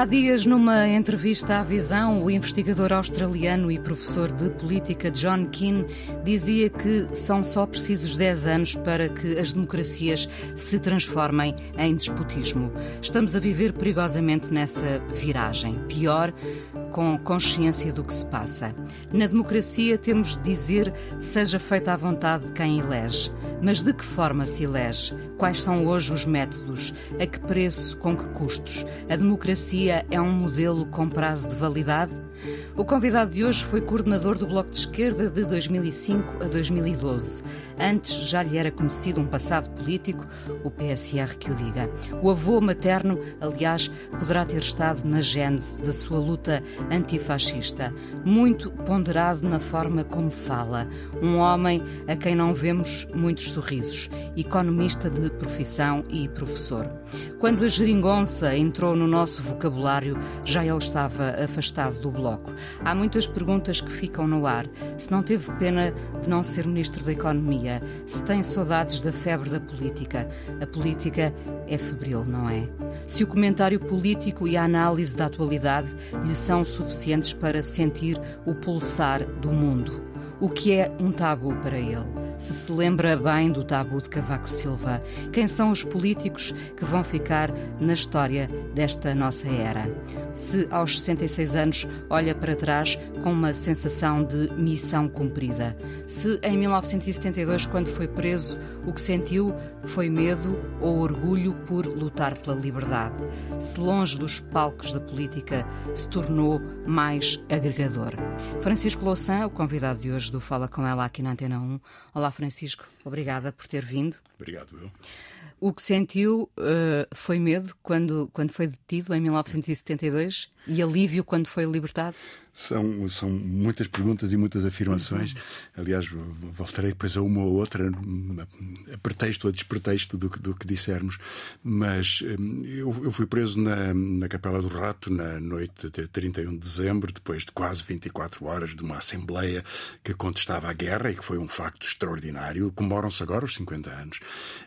Há dias, numa entrevista à Visão, o investigador australiano e professor de política John Keane dizia que são só precisos 10 anos para que as democracias se transformem em despotismo. Estamos a viver perigosamente nessa viragem. Pior, com consciência do que se passa. Na democracia temos de dizer seja feita à vontade de quem elege. Mas de que forma se elege? Quais são hoje os métodos? A que preço? Com que custos? A democracia é um modelo com prazo de validade? O convidado de hoje foi coordenador do Bloco de Esquerda de 2005 a 2012. Antes já lhe era conhecido um passado político, o PSR que o diga. O avô materno, aliás, poderá ter estado na gênese da sua luta antifascista. Muito ponderado na forma como fala. Um homem a quem não vemos muitos sorrisos. Economista de profissão e professor. Quando a geringonça entrou no nosso vocabulário, já ele estava afastado do Bloco. Há muitas perguntas que ficam no ar. Se não teve pena de não ser Ministro da Economia, se tem saudades da febre da política. A política é febril, não é? Se o comentário político e a análise da atualidade lhe são suficientes para sentir o pulsar do mundo. O que é um tabu para ele? Se se lembra bem do tabu de Cavaco Silva. Quem são os políticos que vão ficar na história desta nossa era? Se aos 66 anos olha para trás com uma sensação de missão cumprida. Se em 1972, quando foi preso, o que sentiu foi medo ou orgulho por lutar pela liberdade. Se longe dos palcos da política se tornou mais agregador. Francisco Louçã, o convidado de hoje do Fala Com Ela aqui na Antena 1. Olá, Francisco. Obrigada por ter vindo. Obrigado, eu. O que sentiu uh, foi medo quando, quando foi detido em 1972 e alívio quando foi libertado? São, são muitas perguntas e muitas afirmações. Uhum. Aliás, voltarei depois a uma ou outra, a pretexto ou a despretexto do, do que dissermos. Mas hum, eu, eu fui preso na, na Capela do Rato na noite de 31 de dezembro, depois de quase 24 horas de uma Assembleia que contestava a guerra e que foi um facto extraordinário. Comemoram-se agora os 50 anos.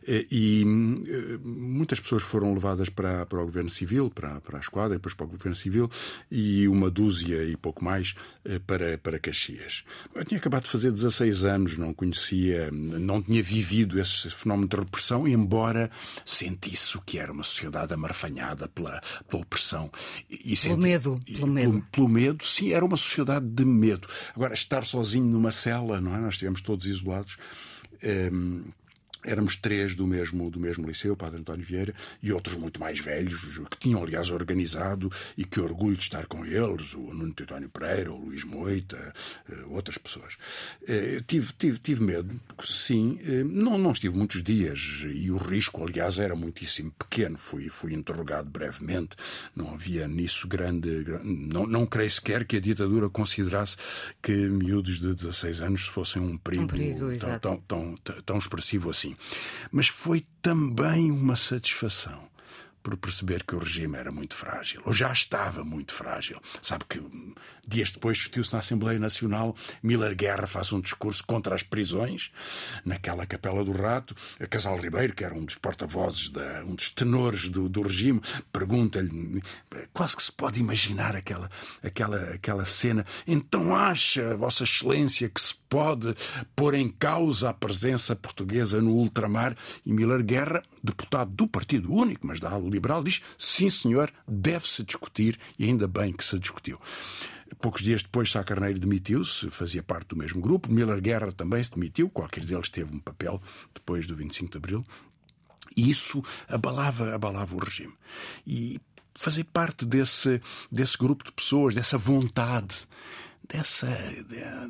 Eh, e hum, muitas pessoas foram levadas para, para o Governo Civil, para, para a Esquadra, e depois para o Governo Civil, e uma dúzia e pouco mais eh, para, para Caxias. Eu tinha acabado de fazer 16 anos, não conhecia, não tinha vivido esse fenómeno de repressão, embora sentisse o que era uma sociedade amarfanhada pela, pela opressão. E senti, pelo medo. Pelo medo. Pelo, pelo, medo, sim, era uma sociedade de medo. Agora, estar sozinho numa cela, não é? Nós estivemos todos isolados. Ehm, Éramos três do mesmo, do mesmo liceu, o Padre António Vieira, e outros muito mais velhos, que tinham, aliás, organizado, e que orgulho de estar com eles, o Nuno Teotónio Pereira, o Luís Moita, eh, outras pessoas. Eh, tive, tive, tive medo, sim, eh, não, não estive muitos dias, e o risco, aliás, era muitíssimo pequeno. Fui, fui interrogado brevemente, não havia nisso grande. Não, não creio sequer que a ditadura considerasse que miúdos de 16 anos fossem um perigo, um perigo tão, tão, tão, tão expressivo assim. Mas foi também uma satisfação por perceber que o regime era muito frágil, ou já estava muito frágil. Sabe que dias depois discutiu-se na Assembleia Nacional, Miller Guerra faz um discurso contra as prisões, naquela Capela do Rato. A Casal Ribeiro, que era um dos porta-vozes, um dos tenores do, do regime, pergunta-lhe, quase que se pode imaginar aquela, aquela, aquela cena. Então acha, Vossa Excelência, que se pode pôr em causa a presença portuguesa no ultramar? E Miller Guerra, deputado do Partido Único, mas da ala liberal, diz: sim, senhor, deve-se discutir e ainda bem que se discutiu. Poucos dias depois, Sá Carneiro demitiu-se, fazia parte do mesmo grupo. Miller Guerra também se demitiu, qualquer deles teve um papel depois do 25 de Abril. E isso abalava, abalava o regime. E fazer parte desse, desse grupo de pessoas, dessa vontade dessa,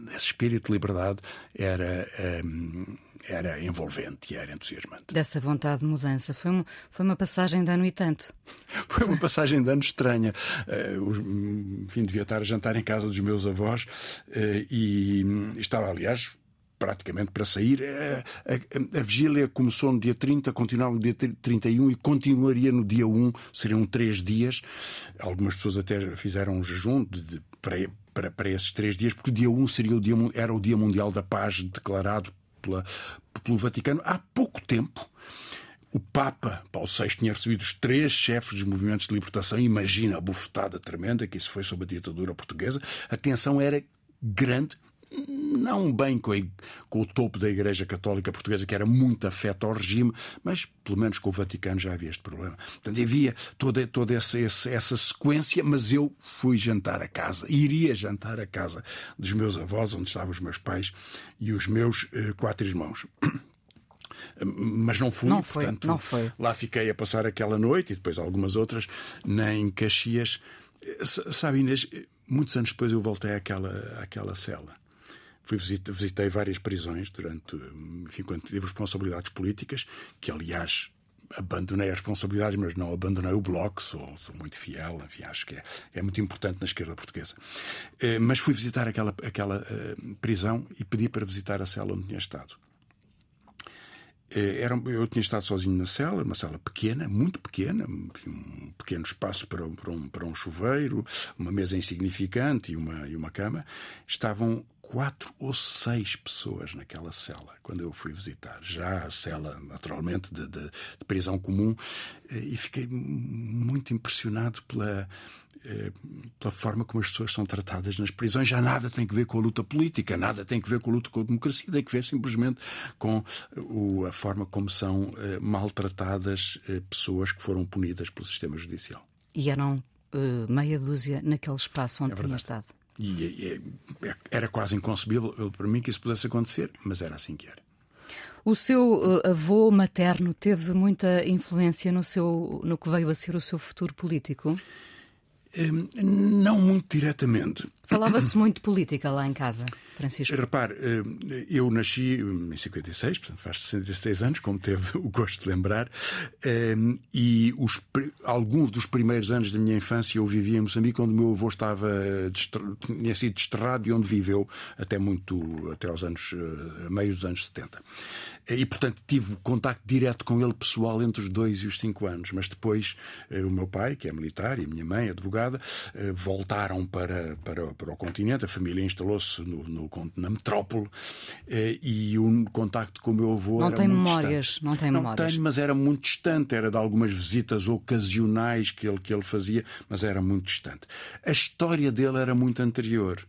desse espírito de liberdade era, um, era envolvente e era entusiasmante. Dessa vontade de mudança. Foi uma, foi uma passagem de ano e tanto. Foi uma passagem de ano estranha. Uh, enfim, devia estar a jantar em casa dos meus avós uh, e estava, aliás, praticamente para sair. A, a, a, vigília começou no dia 30, continuava no dia 31 e continuaria no dia 1, seriam três dias. Algumas pessoas até fizeram um jejum de, de, para, para, para esses três dias, porque o dia 1 seria o dia, era o Dia Mundial da Paz declarado pela, pelo Vaticano há pouco tempo. O Papa Paulo VI tinha recebido os três chefes dos movimentos de libertação. Imagina a bufetada tremenda que isso foi sob a ditadura portuguesa. A tensão era grande, não bem com, a, com, o topo da Igreja Católica Portuguesa, que era muito afeto ao regime, mas pelo menos com o Vaticano já havia este problema. Portanto, havia toda, toda essa, essa, essa sequência, mas eu fui jantar a casa, iria jantar a casa dos meus avós, onde estavam os meus pais e os meus uh, quatro irmãos mas não fui, não foi, portanto, não foi. lá fiquei a passar aquela noite e depois algumas outras em Caxias. Sabe, Inês, muitos anos depois eu voltei àquela, àquela cela. Fui visitei várias prisões durante, enfim, quando tive responsabilidades políticas, que aliás abandonei as responsabilidades, mas não abandonei o bloco, sou, sou muito fiel, enfim, acho que é, é, muito importante na esquerda portuguesa. Eh, mas fui visitar aquela, aquela uh, prisão e pedi para visitar a cela onde tinha estado. Eh, era, eu tinha estado sozinho na cela, uma cela pequena, muito pequena, um pequeno espaço para, para, um, para um chuveiro, uma mesa insignificante e uma, e uma cama. Estavam quatro ou seis pessoas naquela cela quando eu fui visitar. Já a cela, naturalmente, de, de, de prisão comum, eh, e fiquei muito impressionado pela pela forma como as pessoas são tratadas nas prisões. Já nada tem que ver com a luta política, nada tem que ver com a luta com a democracia, tem que ver simplesmente com a forma como são eh, maltratadas eh, pessoas que foram punidas pelo sistema judicial. E eram uh, meia dúzia naquele espaço onde é tinha estado. E, e, era quase inconcebível para mim que isso pudesse acontecer, mas era assim que era. O seu avô materno teve muita influência no, seu, no que veio a ser o seu futuro político? Hum, não muito diretamente. Falava-se muito política lá em casa, Francisco. Repare, hum, eu nasci em 56, portanto faz 66 anos, como teve o gosto de lembrar, hum, e os, alguns dos primeiros anos da minha infância eu vivia em Moçambique, onde meu avô estava tinha sido desterrado e onde viveu até muito, até aos anos, meio dos anos 70. E, portanto, tive contacto direto com ele pessoal entre os dois e os cinco anos. Mas depois, o meu pai, que é militar, e a minha mãe, advogada, eh, voltaram para, para, para o continente, a família instalou-se no, no, na metrópole eh, e o contacto com o meu avô não era tem muito memórias, distante. Não tem não memórias. Tenho, mas era muito distante, era de algumas visitas ocasionais que ele, que ele fazia, mas era muito distante. A história dele era muito anterior.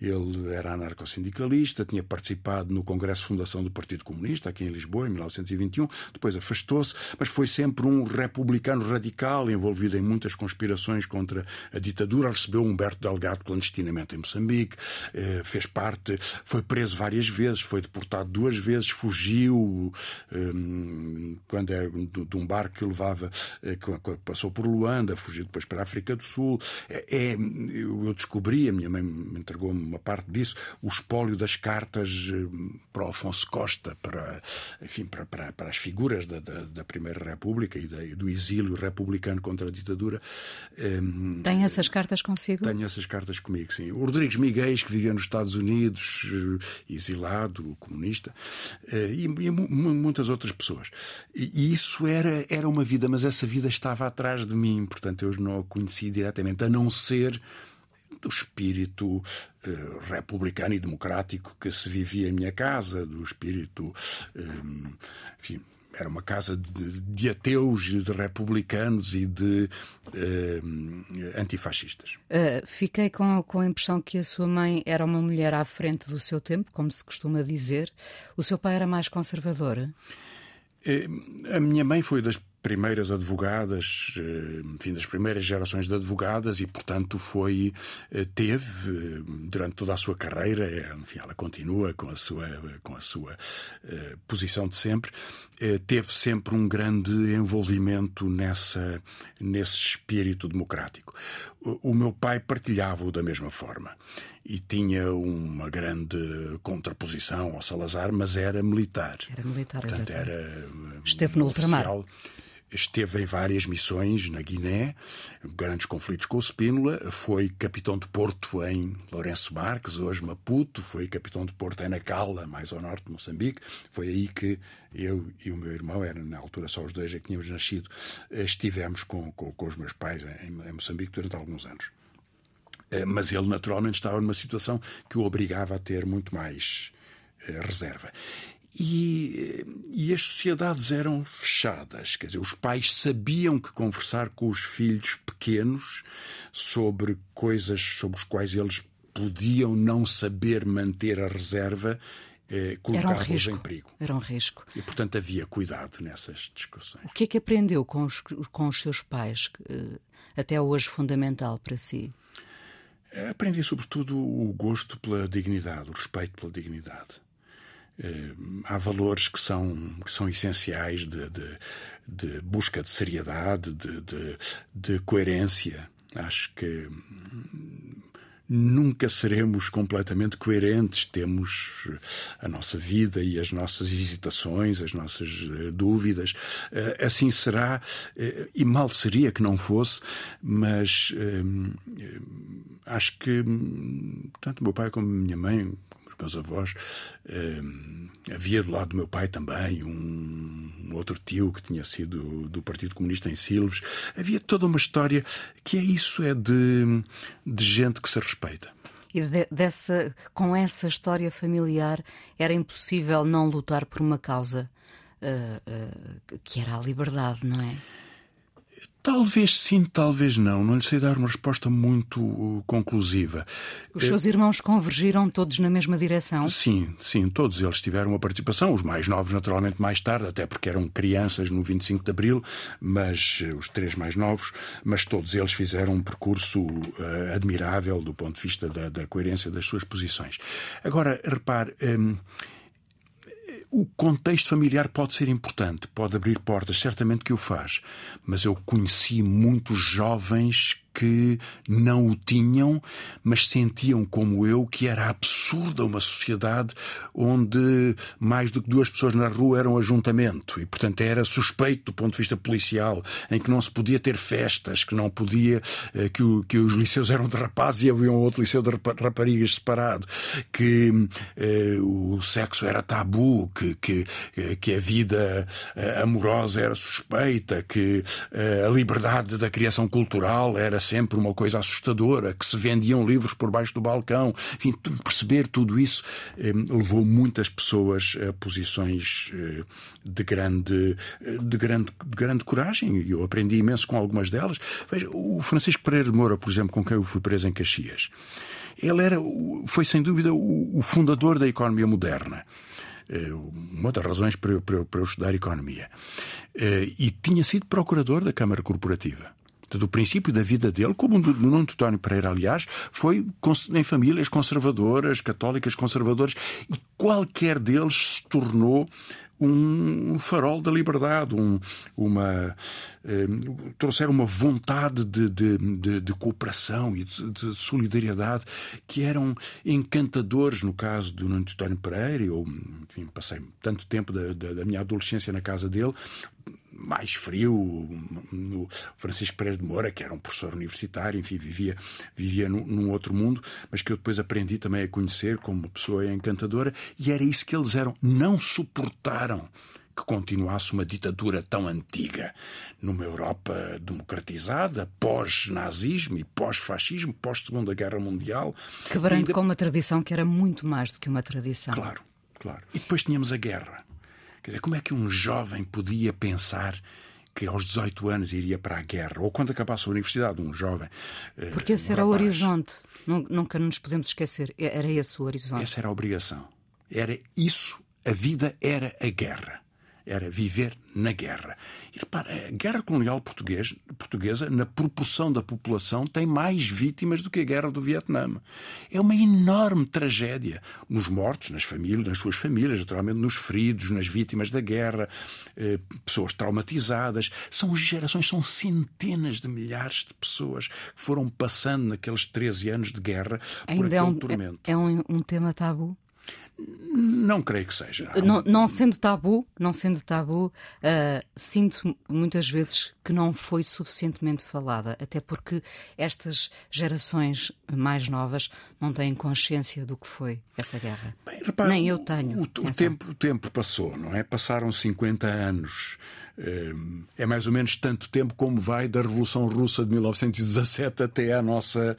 Ele era anarcossindicalista, tinha participado no Congresso de Fundação do Partido Comunista, aqui em Lisboa, em 1921. Depois afastou-se, mas foi sempre um republicano radical, envolvido em muitas conspirações contra a ditadura. Recebeu Humberto Delgado clandestinamente em Moçambique, eh, fez parte, foi preso várias vezes, foi deportado duas vezes, fugiu ehm, quando é de um barco que levava, eh, passou por Luanda, fugiu depois para a África do Sul. É, é eu descobri, a minha mãe me entregou-me uma parte disso, o espólio das cartas eh, para Afonso Costa, para, enfim, para, para, para as figuras da, da, da, Primeira República e da, do exílio republicano contra a ditadura. Ehm, Tem essas cartas consigo? Tenho essas cartas comigo, sim. O Rodrigues Miguel, que vivia nos Estados Unidos, eh, exilado, comunista, eh, e, e muitas outras pessoas. E isso era, era uma vida, mas essa vida estava atrás de mim, portanto eu não a conheci diretamente, a não ser do espírito eh, republicano e democrático que se vivia em minha casa, do espírito, eh, enfim, era uma casa de, de, ateus, de republicanos e de eh, antifascistas. Uh, fiquei com, com a impressão que a sua mãe era uma mulher à frente do seu tempo, como se costuma dizer. O seu pai era mais conservador? A minha mãe foi das primeiras advogadas, eh, enfim, das primeiras gerações de advogadas e, portanto, foi, eh, teve, durante toda a sua carreira, enfim, ela continua com a sua, com a sua posição de sempre, teve sempre um grande envolvimento nessa, nesse espírito democrático. O meu pai partilhava-o da mesma forma e tinha uma grande contraposição ao Salazar, mas era militar. Era militar, Portanto, exatamente. era Esteve no ultramar. Esteve em várias missões na Guiné, grandes conflitos com o Spínola, foi capitão de Porto em Lourenço Marques, hoje Maputo, foi capitão de Porto em Nacala, mais ao norte de Moçambique. Foi aí que eu e o meu irmão, era na altura só os dois é que tínhamos nascido, estivemos com, com, com os meus pais em, em Moçambique durante alguns anos. Eh, mas ele naturalmente estava numa situação que o obrigava a ter muito mais eh, reserva. E, e, as sociedades eram fechadas, quer dizer, os pais sabiam que conversar com os filhos pequenos sobre coisas sobre as quais eles podiam não saber manter a reserva eh, colocava-os em perigo. Era um risco. E, portanto, havia cuidado nessas discussões. O que é que aprendeu com os, com os seus pais, eh, até hoje fundamental para si? Aprendi, sobretudo, o gosto pela dignidade, o respeito pela dignidade. Eh, há valores que são, que são essenciais de, de, de busca de seriedade, de, de, de coerência. Acho que nunca seremos completamente coerentes. Temos a nossa vida e as nossas hesitações, as nossas uh, dúvidas. Uh, assim será, e mal seria que não fosse, mas acho que tanto meu pai como minha mãe, meus avós. havia do lado do meu pai também um, um, outro tio que tinha sido do Partido Comunista em Silves. Havia toda uma história que é isso, é de, de gente que se respeita. E de, dessa, com essa história familiar era impossível não lutar por uma causa uh, uh, que era a liberdade, não é? Talvez sim, talvez não. Não lhe sei dar uma resposta muito uh, conclusiva. Os seus irmãos convergiram todos na mesma direção? Sim, sim, todos eles tiveram uma participação. Os mais novos, naturalmente, mais tarde, até porque eram crianças no 25 de Abril, mas uh, os três mais novos, mas todos eles fizeram um percurso uh, admirável do ponto de vista da, da, coerência das suas posições. Agora, repare. Um, o contexto familiar pode ser importante, pode abrir portas, certamente que o faz, mas eu conheci muitos jovens que não o tinham, mas sentiam como eu que era absurda uma sociedade onde mais do que duas pessoas na rua eram ajuntamento. E, portanto, era suspeito do ponto de vista policial, em que não se podia ter festas, que não podia, eh, que, o, que os liceus eram de rapazes e havia um outro liceu de raparigas separado, que eh, o sexo era tabu, que, que, eh, que a vida eh, amorosa era suspeita, que a liberdade da criação cultural era sempre uma coisa assustadora, que se vendiam livros por baixo do balcão. Enfim, perceber tudo isso eh, levou muitas pessoas a posições eh, de grande, eh, de grande, de grande coragem e eu aprendi imenso com algumas delas. Veja, o Francisco Pereira de Moura, por exemplo, com quem eu fui preso em Caxias, ele era, foi sem dúvida o fundador da economia moderna uma das razões para eu, para eu, para eu estudar economia. E tinha sido procurador da Câmara Corporativa do princípio da vida dele, como o Nuno António Pereira, aliás, foi em famílias conservadoras, católicas conservadoras, e qualquer deles se tornou um farol da liberdade, um, uma eh, trouxeram uma vontade de, de, de, de cooperação e de, de, solidariedade que eram encantadores no caso do Nuno António Pereira. Eu, enfim, passei tanto tempo da, da, da minha adolescência na casa dele mais frio, no Francisco Pereira de Moura, que era um professor universitário, enfim, vivia, vivia num, num, outro mundo, mas que eu depois aprendi também a conhecer como uma pessoa encantadora, e era isso que eles eram. Não suportaram que continuasse uma ditadura tão antiga numa Europa democratizada, pós-nazismo e pós-fascismo, pós-Segunda Guerra Mundial. Quebrando com uma tradição que era muito mais do que uma tradição. Claro, claro. E depois tínhamos a guerra Quer dizer, como é que um jovem podia pensar que aos 18 anos iria para a guerra, ou quando acabasse a universidade, um jovem. Eh, Porque esse um era rapaz. o horizonte. Nunca nos podemos esquecer. Era esse o horizonte. Essa era a obrigação. Era isso. A vida era a guerra. Era viver na guerra. E repara, a guerra colonial português, portuguesa, na proporção da população, tem mais vítimas do que a guerra do Vietnã. É uma enorme tragédia. Nos mortos, nas famílias, nas suas famílias, naturalmente, nos feridos, nas vítimas da guerra, eh, pessoas traumatizadas. São gerações, são centenas de milhares de pessoas que foram passando naqueles 13 anos de guerra por Ainda aquele é um, tormento. É, é um, um tema tabu? Não creio que seja. Não, não sendo tabu, não sendo tabu, uh, sinto muitas vezes que não foi suficientemente falada, até porque estas gerações mais novas não têm consciência do que foi essa guerra. Bem, repara, Nem eu tenho. O, o, tempo, o tempo passou, não é? Passaram 50 anos. É mais ou menos tanto tempo como vai da Revolução Russa de 1917 até à nossa.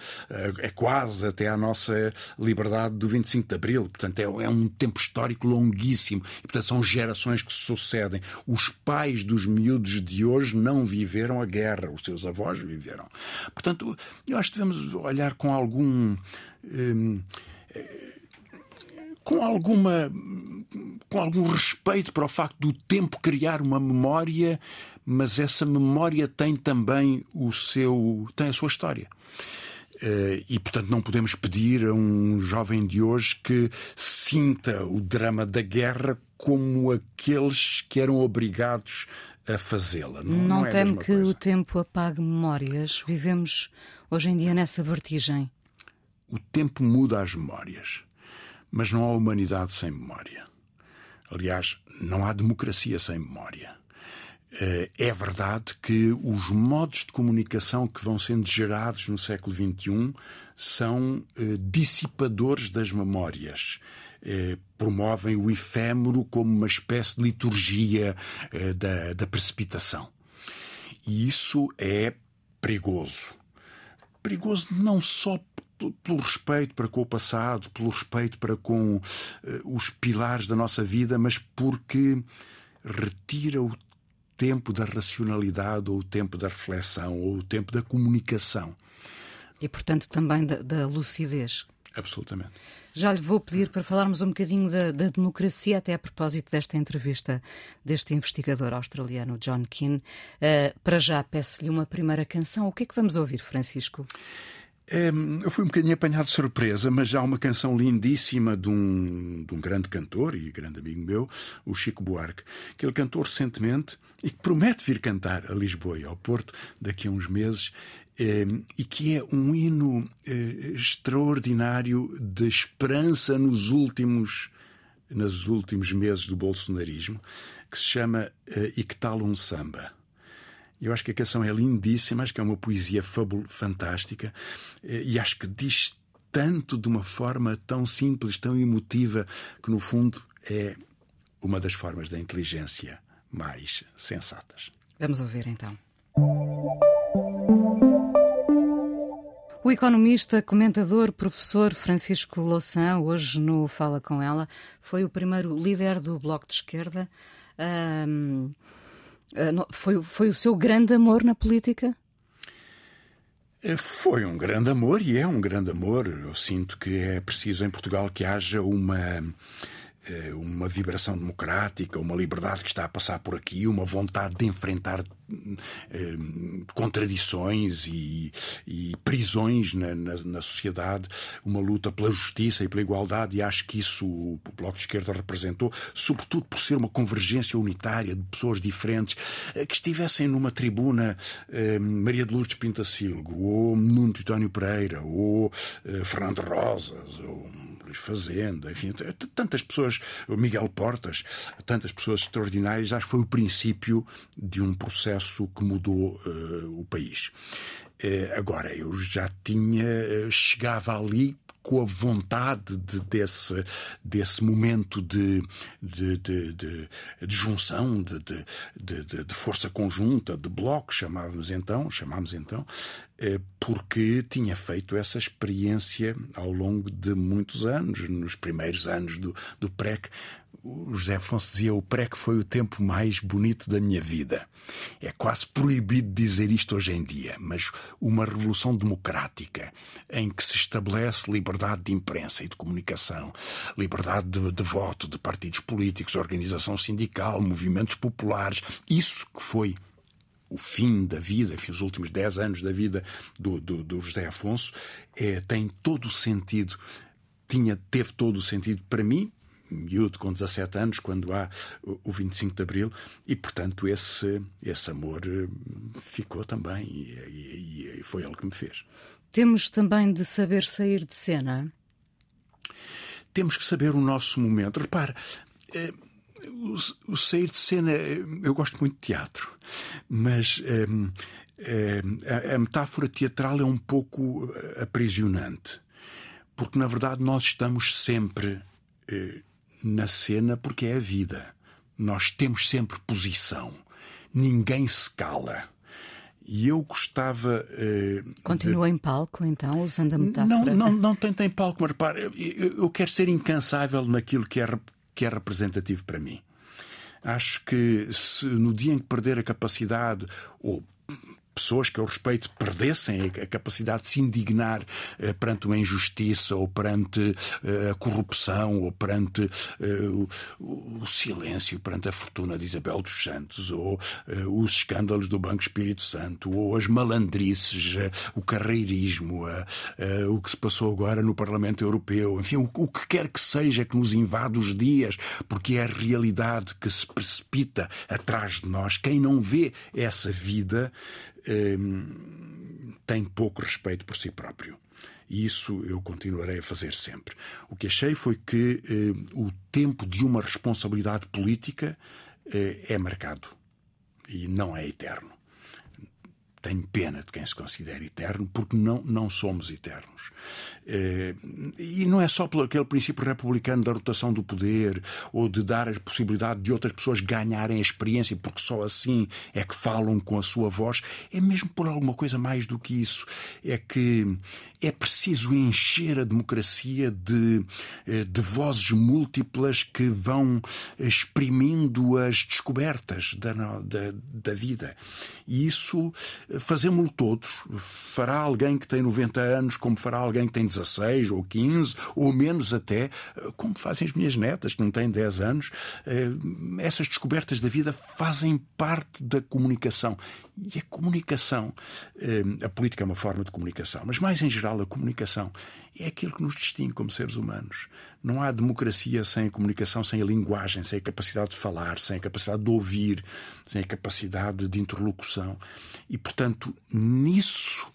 É quase até à nossa liberdade do 25 de Abril. Portanto, é, é um tempo histórico longuíssimo. E, portanto, são gerações que se sucedem. Os pais dos miúdos de hoje não viveram a guerra, os seus avós viveram. Portanto, eu acho que devemos olhar com algum. Hum, com alguma com algum respeito para o facto do tempo criar uma memória, mas essa memória tem também o seu tem a sua história. E, portanto, não podemos pedir a um jovem de hoje que sinta o drama da guerra como aqueles que eram obrigados a fazê-la. Não, não, não é temo que coisa. o tempo apague memórias. Vivemos hoje em dia nessa vertigem. O tempo muda as memórias, mas não há humanidade sem memória. Aliás, não há democracia sem memória. É verdade que os modos de comunicação que vão sendo gerados no século XXI são dissipadores das memórias. Promovem o efêmero como uma espécie de liturgia da, da precipitação. E isso é perigoso. Perigoso não só pelo respeito para com o passado, pelo respeito para com os pilares da nossa vida, mas porque retira o tempo da racionalidade, ou o tempo da reflexão, ou o tempo da comunicação. E, portanto, também da, da lucidez. Absolutamente. Já lhe vou pedir para falarmos um bocadinho da, da, democracia, até a propósito desta entrevista deste investigador australiano, John Keane. Uh, para já, peço-lhe uma primeira canção. O que é que vamos ouvir, Francisco? Eu fui um bocadinho apanhado de surpresa, mas há uma canção lindíssima de um, de um grande cantor e grande amigo meu, o Chico Buarque, que ele cantou recentemente e que promete vir cantar a Lisboa e ao Porto daqui a uns meses. E que é um hino extraordinário de esperança nos últimos, nos últimos meses do bolsonarismo, que se chama E que tal um samba? Eu acho que a canção é lindíssima, acho que é uma poesia fantástica e acho que diz tanto de uma forma tão simples, tão emotiva, que no fundo é uma das formas da inteligência mais sensatas. Vamos ouvir então. O economista, comentador, professor Francisco Louçã, hoje no Fala Com Ela, foi o primeiro líder do Bloco de Esquerda. Um, foi, foi o seu grande amor na política? Foi um grande amor e é um grande amor. Eu sinto que é preciso em Portugal que haja uma uma vibração democrática, uma liberdade que está a passar por aqui, uma vontade de enfrentar eh, contradições e, e prisões na, na, na, sociedade, uma luta pela justiça e pela igualdade, e acho que isso o Bloco de Esquerda representou, sobretudo por ser uma convergência unitária de pessoas diferentes eh, que estivessem numa tribuna eh, Maria de Lourdes Pintacilgo, ou Nuno Titónio Pereira, ou Fernando Rosas, ou Fazenda, enfim, tantas pessoas, o Miguel Portas, tantas pessoas extraordinárias, acho que foi o princípio de um processo que mudou uh, o país. Uh, agora, eu já tinha, uh, chegava ali com a vontade de, desse, desse momento de, de, de, de, de junção, de, de, força conjunta, de bloco, chamávamos então, chamámos então, porque tinha feito essa experiência ao longo de muitos anos, nos primeiros anos do, do PREC. O José Afonso dizia: o PREC foi o tempo mais bonito da minha vida. É quase proibido dizer isto hoje em dia, mas uma revolução democrática em que se estabelece liberdade de imprensa e de comunicação, liberdade de, de voto de partidos políticos, organização sindical, movimentos populares. Isso que foi o fim da vida, enfim, os últimos 10 anos da vida do, do, do José Afonso, é, tem todo o sentido, tinha, teve todo o sentido para mim, miúdo com 17 anos, quando há o 25 de Abril, e portanto esse, esse amor eh, ficou também, e, e, e foi ele que me fez. Temos também de saber sair de cena. Temos que saber o nosso momento. Repare, eh, o, o, sair de cena, eu gosto muito de teatro, mas um, um, a, a, metáfora teatral é um pouco aprisionante, porque na verdade nós estamos sempre uh, na cena porque é a vida. Nós temos sempre posição. Ninguém se cala. E eu gostava. Eh, Continua de... em palco, então, usando a metáfora? Não, não, não tem, tem palco, mas repare, eu, eu quero ser incansável naquilo que é que é representativo para mim. Acho que se no dia em que perder a capacidade ou pessoas que eu respeito perdessem a capacidade de se indignar eh, perante uma injustiça ou perante eh, a corrupção ou perante eh, o, silêncio perante a fortuna de Isabel dos Santos ou os escândalos do Banco Espírito Santo ou as malandrices, o carreirismo, o que se passou agora no Parlamento Europeu, enfim, o que quer que seja que nos invade os dias, porque é a realidade que se precipita atrás de nós. Quem não vê essa vida tem pouco respeito por si próprio. E isso eu continuarei a fazer sempre. O que achei foi que eh, o tempo de uma responsabilidade política eh, é marcado e não é eterno. Tenho pena de quem se considera eterno, porque não, não somos eternos. Eh, e não é só pelo aquele princípio republicano da rotação do poder ou de dar a possibilidade de outras pessoas ganharem a experiência, porque só assim é que falam com a sua voz. É mesmo por alguma coisa mais do que isso. É que é preciso encher a democracia de, eh, de vozes múltiplas que vão exprimindo as descobertas da, da, da vida. E isso fazemos-lo todos. Fará alguém que tem 90 anos, como fará alguém que tem 16 ou 15, ou menos até, como fazem as minhas netas, que não têm 10 anos. Eh, essas descobertas da vida fazem parte da comunicação. E a comunicação, eh, a política é uma forma de comunicação, mas mais em geral a comunicação é aquilo que nos distingue como seres humanos. Não há democracia sem a comunicação, sem a linguagem, sem a capacidade de falar, sem a capacidade de ouvir, sem a capacidade de interlocução. E, portanto, nisso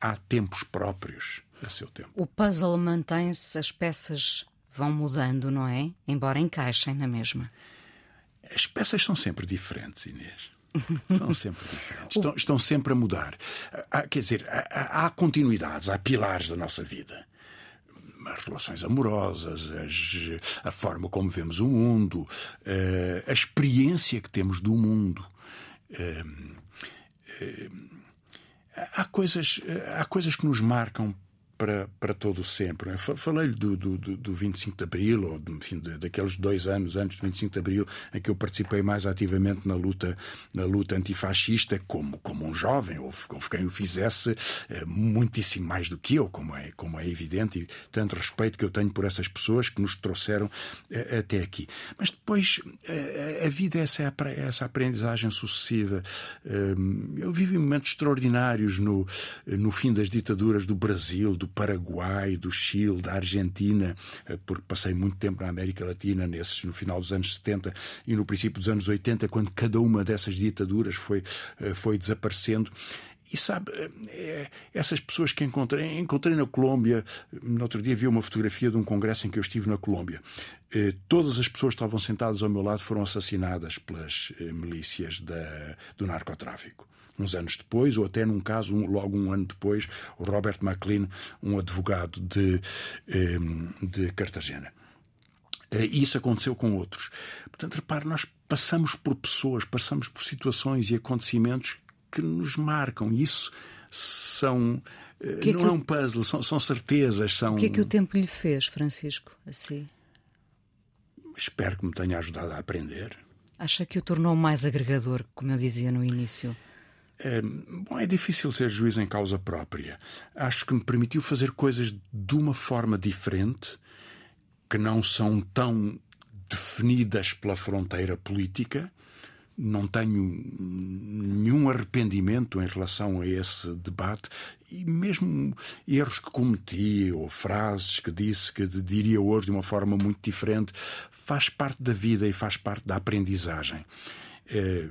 há tempos próprios a seu tempo. O puzzle mantém-se, as peças vão mudando, não é? Embora encaixem na mesma. As peças são sempre diferentes, Inês. São sempre diferentes. Estão, estão, sempre a mudar. Há, quer dizer, há, há, continuidades, há pilares da nossa vida. As relações amorosas, as, a forma como vemos o mundo, eh, a experiência que temos do mundo. Eh, eh, há coisas, há coisas que nos marcam para, para todo o sempre. É? Falei-lhe do, do, do 25 de Abril, ou enfim, daqueles dois anos antes do 25 de Abril, em que eu participei mais ativamente na luta, na luta antifascista, como, como um jovem, ou houve quem o fizesse é, muitíssimo mais do que eu, como é, como é evidente, e tanto respeito que eu tenho por essas pessoas que nos trouxeram é, até aqui. Mas depois, a, a vida é essa, essa aprendizagem sucessiva. Eu vivi momentos extraordinários no, no fim das ditaduras do Brasil, do Paraguai, do Chile, da Argentina, eh, porque passei muito tempo na América Latina, nesses, no final dos anos 70 e no princípio dos anos 80, quando cada uma dessas ditaduras foi, eh, foi desaparecendo. E sabe, é, essas pessoas que encontrei, encontrei na Colômbia, no outro dia vi uma fotografia de um congresso em que eu estive na Colômbia. todas as pessoas que estavam sentadas ao meu lado foram assassinadas pelas milícias da, do narcotráfico uns anos depois, ou até num caso, um, logo um ano depois, o Robert McLean, um advogado de, ehm, de Cartagena. Eh, e isso aconteceu com outros. Portanto, repare, nós passamos por pessoas, passamos por situações e acontecimentos que nos marcam. E isso são. eh, que é não que é o- um puzzle, são, são certezas, são. O que é que o tempo lhe fez, Francisco? Assim? Espero que me tenha ajudado a aprender. Acha que o tornou mais agregador, como eu dizia no início? É, bom, é difícil ser juiz em causa própria. Acho que me permitiu fazer coisas de uma forma diferente, que não são tão definidas pela fronteira política. Não tenho nenhum arrependimento em relação a esse debate e mesmo erros que cometi ou frases que disse que diria hoje de uma forma muito diferente faz parte da vida e faz parte da aprendizagem. Eh,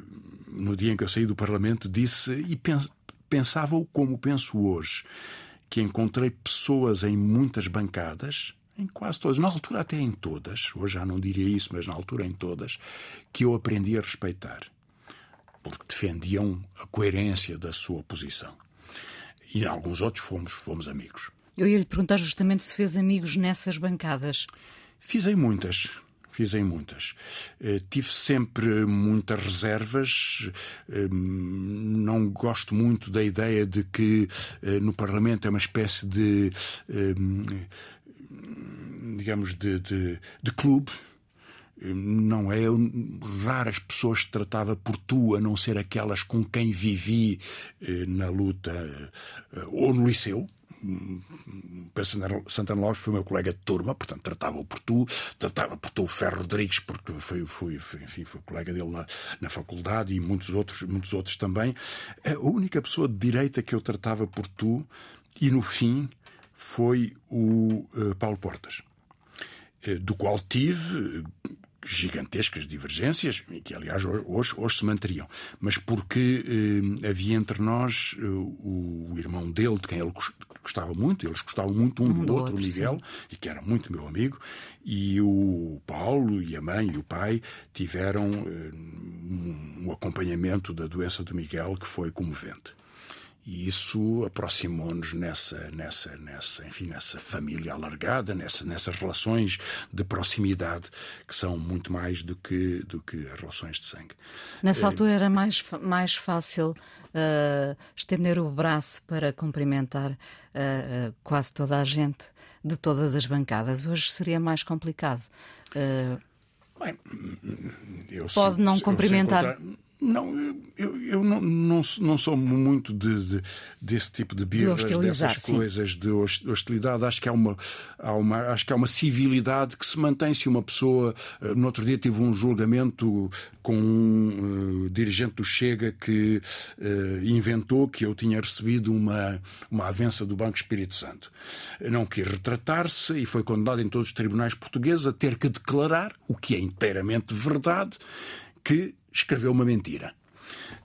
no dia em que eu saí do Parlamento, disse e pens- pensava como penso hoje, que encontrei pessoas em muitas bancadas, em quase todas, na altura até em todas, hoje já não diria isso, mas na altura em todas, que eu aprendi a respeitar, porque defendiam a coerência da sua posição. E em alguns outros fomos, fomos amigos. Eu ia lhe perguntar justamente se fez amigos nessas bancadas. Fiz em muitas. Fiz em muitas. Eh, tive sempre muitas reservas. Eh, não gosto muito da ideia de que eh, no Parlamento é uma espécie de. eh, digamos, de, de, de clube. Eh, Não é raras pessoas que tratava por tu, a não ser aquelas com quem vivi eh, na luta eh, ou no liceu. Pedro Santana- Lopes foi meu colega de turma, portanto tratava-o por tu, tratava por tu o Ferro Rodrigues, porque fui, fui, enfim, fui colega dele na, na faculdade e muitos outros, muitos outros também. A única pessoa de direita que eu tratava por tu, e no fim, foi o eh, Paulo Portas eh, do qual tive gigantescas divergências, e que aliás hoje, hoje se manteriam, mas porque eh, havia entre nós eh, o, o irmão dele, de quem ele gos- gostava muito, eles gostavam muito um, Um do, outro, o Miguel, e que era muito meu amigo, e o Paulo e a mãe e o pai tiveram eh, um, um acompanhamento da doença do Miguel que foi comovente. E isso aproximou-nos nessa, nessa, nessa, enfim, nessa família alargada, nessa, nessas relações de proximidade que são muito mais do que, do que as relações de sangue. Nessa altura era mais, mais fácil ah, estender o braço para cumprimentar ah, quase toda a gente de todas as bancadas. Hoje seria mais complicado. Bem, eu Pode se- não cumprimentar. Não, eu, eu não, não, não sou muito de, de- desse tipo de birras, hostilizar, dessas sim. coisas de hos- hostilidade. Acho que há uma, há uma, acho que há uma civilidade que se mantém se uma pessoa. eh, No outro dia tive um julgamento com um eh, dirigente do Chega que eh, inventou que eu tinha recebido uma, uma avença do Banco Espírito Santo. Não quis retratar-se e foi condenado em todos os tribunais portugueses a ter que declarar, o que é inteiramente verdade, que escreveu uma mentira.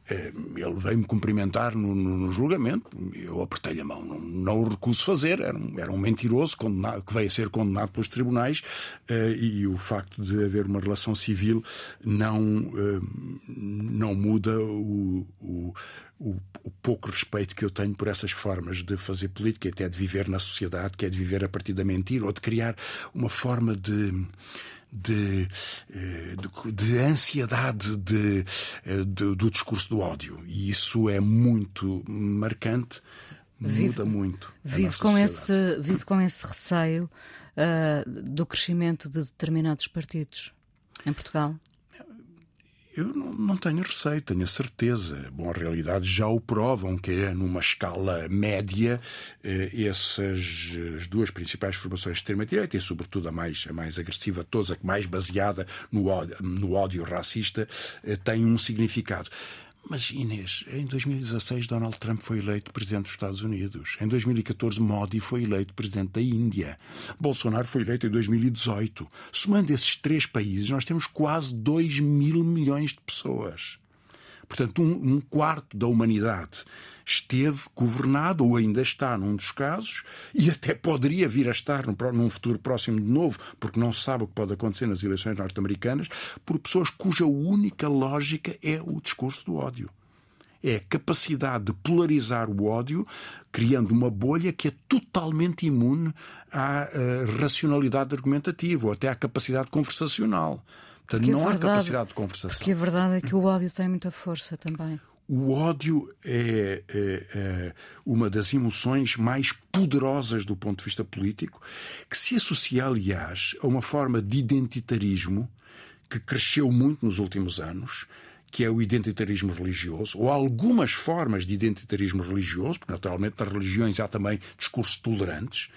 Eh, Ele veio-me cumprimentar no, no- julgamento, eu apertei-lhe a mão, não, não o recuso fazer, era um, era um mentiroso que veio a ser condenado pelos tribunais eh, e o facto de haver uma relação civil não, eh, não muda o, o, o- o pouco respeito que eu tenho por essas formas de fazer política, até de viver na sociedade, que é de viver a partir da mentira ou de criar uma forma de de, eh, de, de ansiedade de, eh, de- do discurso do ódio. E isso é muito marcante, Vive- muda muito. vive, com sociedade. esse, vive com esse receio ah, do crescimento de determinados partidos em Portugal. Eu não, não tenho receio, tenho a certeza. Bom, a realidade já o provam, que é numa escala média, eh, essas as duas principais formações de extrema-direita, e sobretudo a mais, a mais agressiva de a que mais baseada no ódio, no ódio racista, eh, tem um significado. Mas, Inês, em 2016 Donald Trump foi eleito presidente dos Estados Unidos. Em 2014 Modi foi eleito presidente da Índia. Bolsonaro foi eleito em 2018. Somando esses três países, nós temos quase 2 mil milhões de pessoas. Portanto, um, um quarto da humanidade esteve governado, ou ainda está num dos casos, e até poderia vir a estar num, num futuro próximo de novo, porque não se sabe o que pode acontecer nas eleições norte-americanas, por pessoas cuja única lógica é o discurso do ódio. É a capacidade de polarizar o ódio, criando uma bolha que é totalmente imune à eh, racionalidade argumentativa ou até à capacidade conversacional. Portanto, Porque a não há verdade- capacidade de conversação. Porque a verdade é que o ódio tem muita força também. o ódio é, é, é, uma das emoções mais poderosas do ponto de vista político, que se associa, aliás, a uma forma de identitarismo que cresceu muito nos últimos anos, que é o identitarismo religioso, ou algumas formas de identitarismo religioso, porque naturalmente nas religiões há também discursos tolerantes,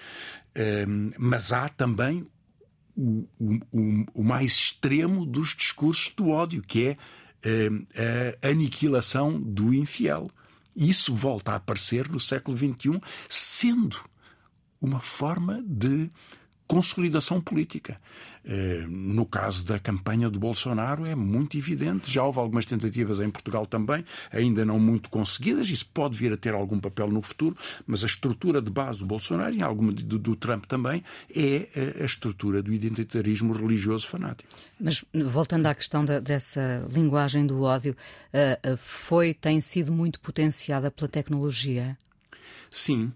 ehm, mas há também o, o, o mais extremo dos discursos do ódio, que é ehm, a aniquilação do infiel. Isso volta a aparecer no século XXI, sendo uma forma de consolidação política. Eh, no caso da campanha do Bolsonaro é muito evidente. Já houve algumas tentativas em Portugal também, ainda não muito conseguidas. Isso pode vir a ter algum papel no futuro, mas a estrutura de base do Bolsonaro e alguma do, do Trump também é a estrutura do identitarismo religioso fanático. Mas voltando à questão da, dessa linguagem do ódio, eh, eh, foi tem sido muito potenciada pela tecnologia? Sim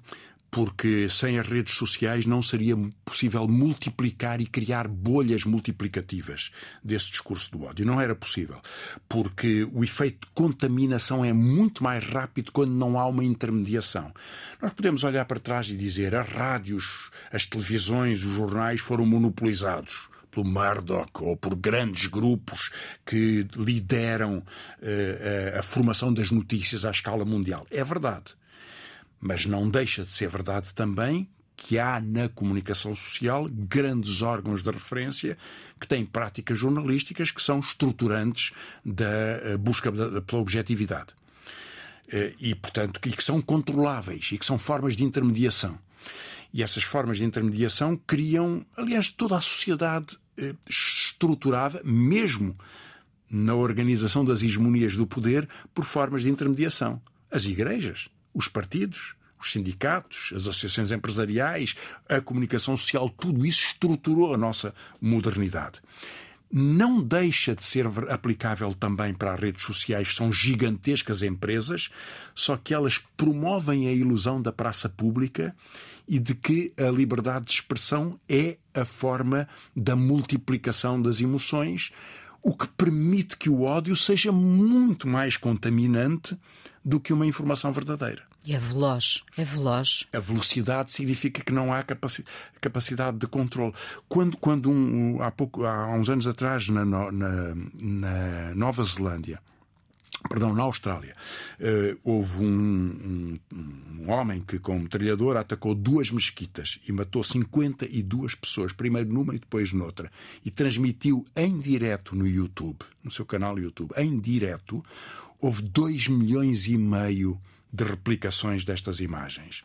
porque sem as redes sociais não seria possível multiplicar e criar bolhas multiplicativas desse discurso do ódio. Não era possível, porque o efeito de contaminação é muito mais rápido quando não há uma intermediação. Nós podemos olhar para trás e dizer as rádios, as televisões, os jornais foram monopolizados pelo Murdoch ou por grandes grupos que lideram uh, a formação das notícias à escala mundial. É verdade. Mas não deixa de ser verdade também que há na comunicação social grandes órgãos de referência que têm práticas jornalísticas que são estruturantes da eh, busca pela objetividade. Eh, e, portanto, que são controláveis e que são formas de intermediação. E essas formas de intermediação criam, aliás, toda a sociedade eh, estruturada, mesmo na organização das hegemonias do poder, por formas de intermediação. As igrejas, os partidos, os sindicatos, as associações empresariais, a comunicação social, tudo isso estruturou a nossa modernidade. Não deixa de ser aplicável também para as redes sociais, são gigantescas empresas, só que elas promovem a ilusão da praça pública e de que a liberdade de expressão é a forma da multiplicação das emoções, o que permite que o ódio seja muito mais contaminante do que uma informação verdadeira. E é veloz, é veloz. A velocidade significa que não há capaci capacidade de controle. Quando, quando um, há, pouco, há uns anos atrás, na, na, na Nova Zelândia, perdão, na Austrália, uh, houve um, um, um, homem que, com metralhadora, atacou duas mesquitas e matou 52 pessoas, primeiro numa e depois noutra, e transmitiu em direto no YouTube, no seu canal YouTube, em direto, houve 2 milhões e meio de replicações destas imagens.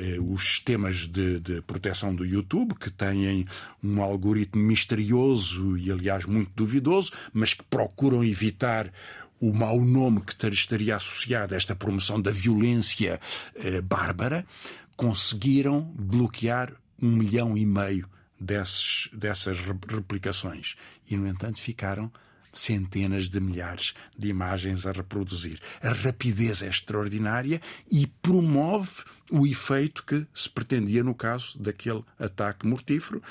Eh, os sistemas de, de, proteção do YouTube, que têm um algoritmo misterioso e, aliás, muito duvidoso, mas que procuram evitar o mau nome que estaria associado a esta promoção da violência eh, bárbara, conseguiram bloquear um milhão e meio desses, dessas replicações. E, no entanto, ficaram centenas de milhares de imagens a reproduzir. A rapidez é extraordinária e promove o efeito que se pretendia no caso daquele ataque mortífero,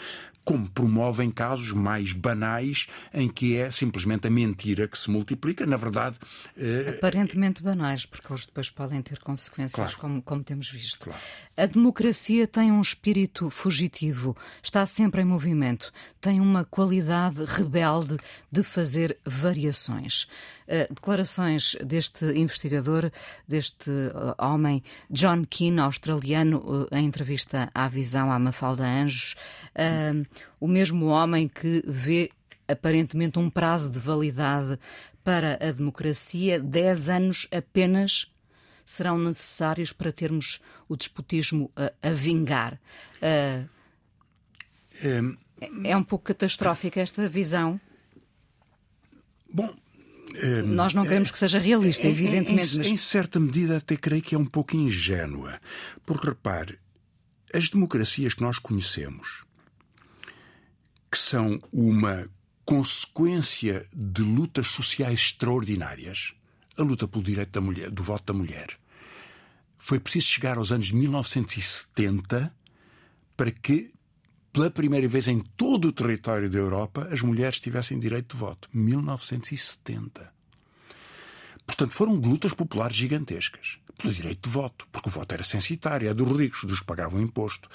como promovem casos mais banais em que é simplesmente a mentira que se multiplica. Na verdade. Eh, Aparentemente banais, porque eles depois podem ter consequências, claro. como, como, temos visto. Claro. A democracia tem um espírito fugitivo, está sempre em movimento, tem uma qualidade rebelde de fazer variações. Uh, declarações deste investigador, deste uh, homem, John Keane, australiano, em entrevista à Visão, à Mafalda Anjos o mesmo homem que vê aparentemente um prazo de validade para a democracia, 10 anos apenas serão necessários para termos o despotismo a, a vingar. Uh, é, é um pouco catastrófica esta visão. Bom, nós não queremos que seja realista, evidentemente. Em, mas... em, certa medida, até creio que é um pouco ingênua. Porque repare, as democracias que nós conhecemos que são uma consequência de lutas sociais extraordinárias, a luta pelo direito da mulher, do voto da mulher. Foi preciso chegar aos anos 1970 para que, pela primeira vez em todo o território da Europa, as mulheres tivessem direito de voto. 1970. Portanto, foram lutas populares gigantescas pelo direito de voto, porque o voto era censitário, é dos ricos, dos que pagavam imposto,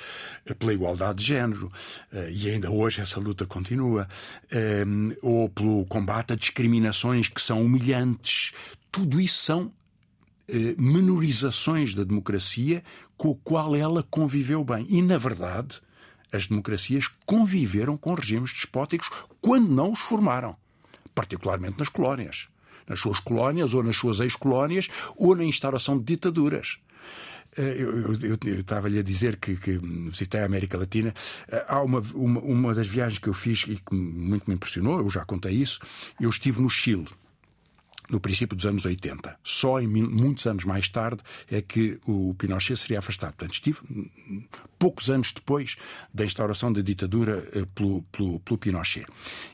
eh, pela igualdade de género, eh, e ainda hoje essa luta continua, eh, ou pelo combate a discriminações que são humilhantes. Tudo isso são menorizações da democracia com o qual ela conviveu bem. E, na verdade, as democracias conviveram com regimes despóticos quando não os formaram, particularmente nas colónias nas suas colónias ou nas suas ex-colónias ou na instauração de ditaduras. Eh, eu, estava-lhe a dizer que, que, visitei a América Latina. Eh, há uma, uma, uma das viagens que eu fiz e que muito me impressionou, eu já contei isso. Eu estive no Chile no princípio dos anos 80. Só em muitos anos mais tarde é que o Pinochet seria afastado. Portanto, estive poucos anos depois da instauração da ditadura eh, pelo, pelo, pelo Pinochet.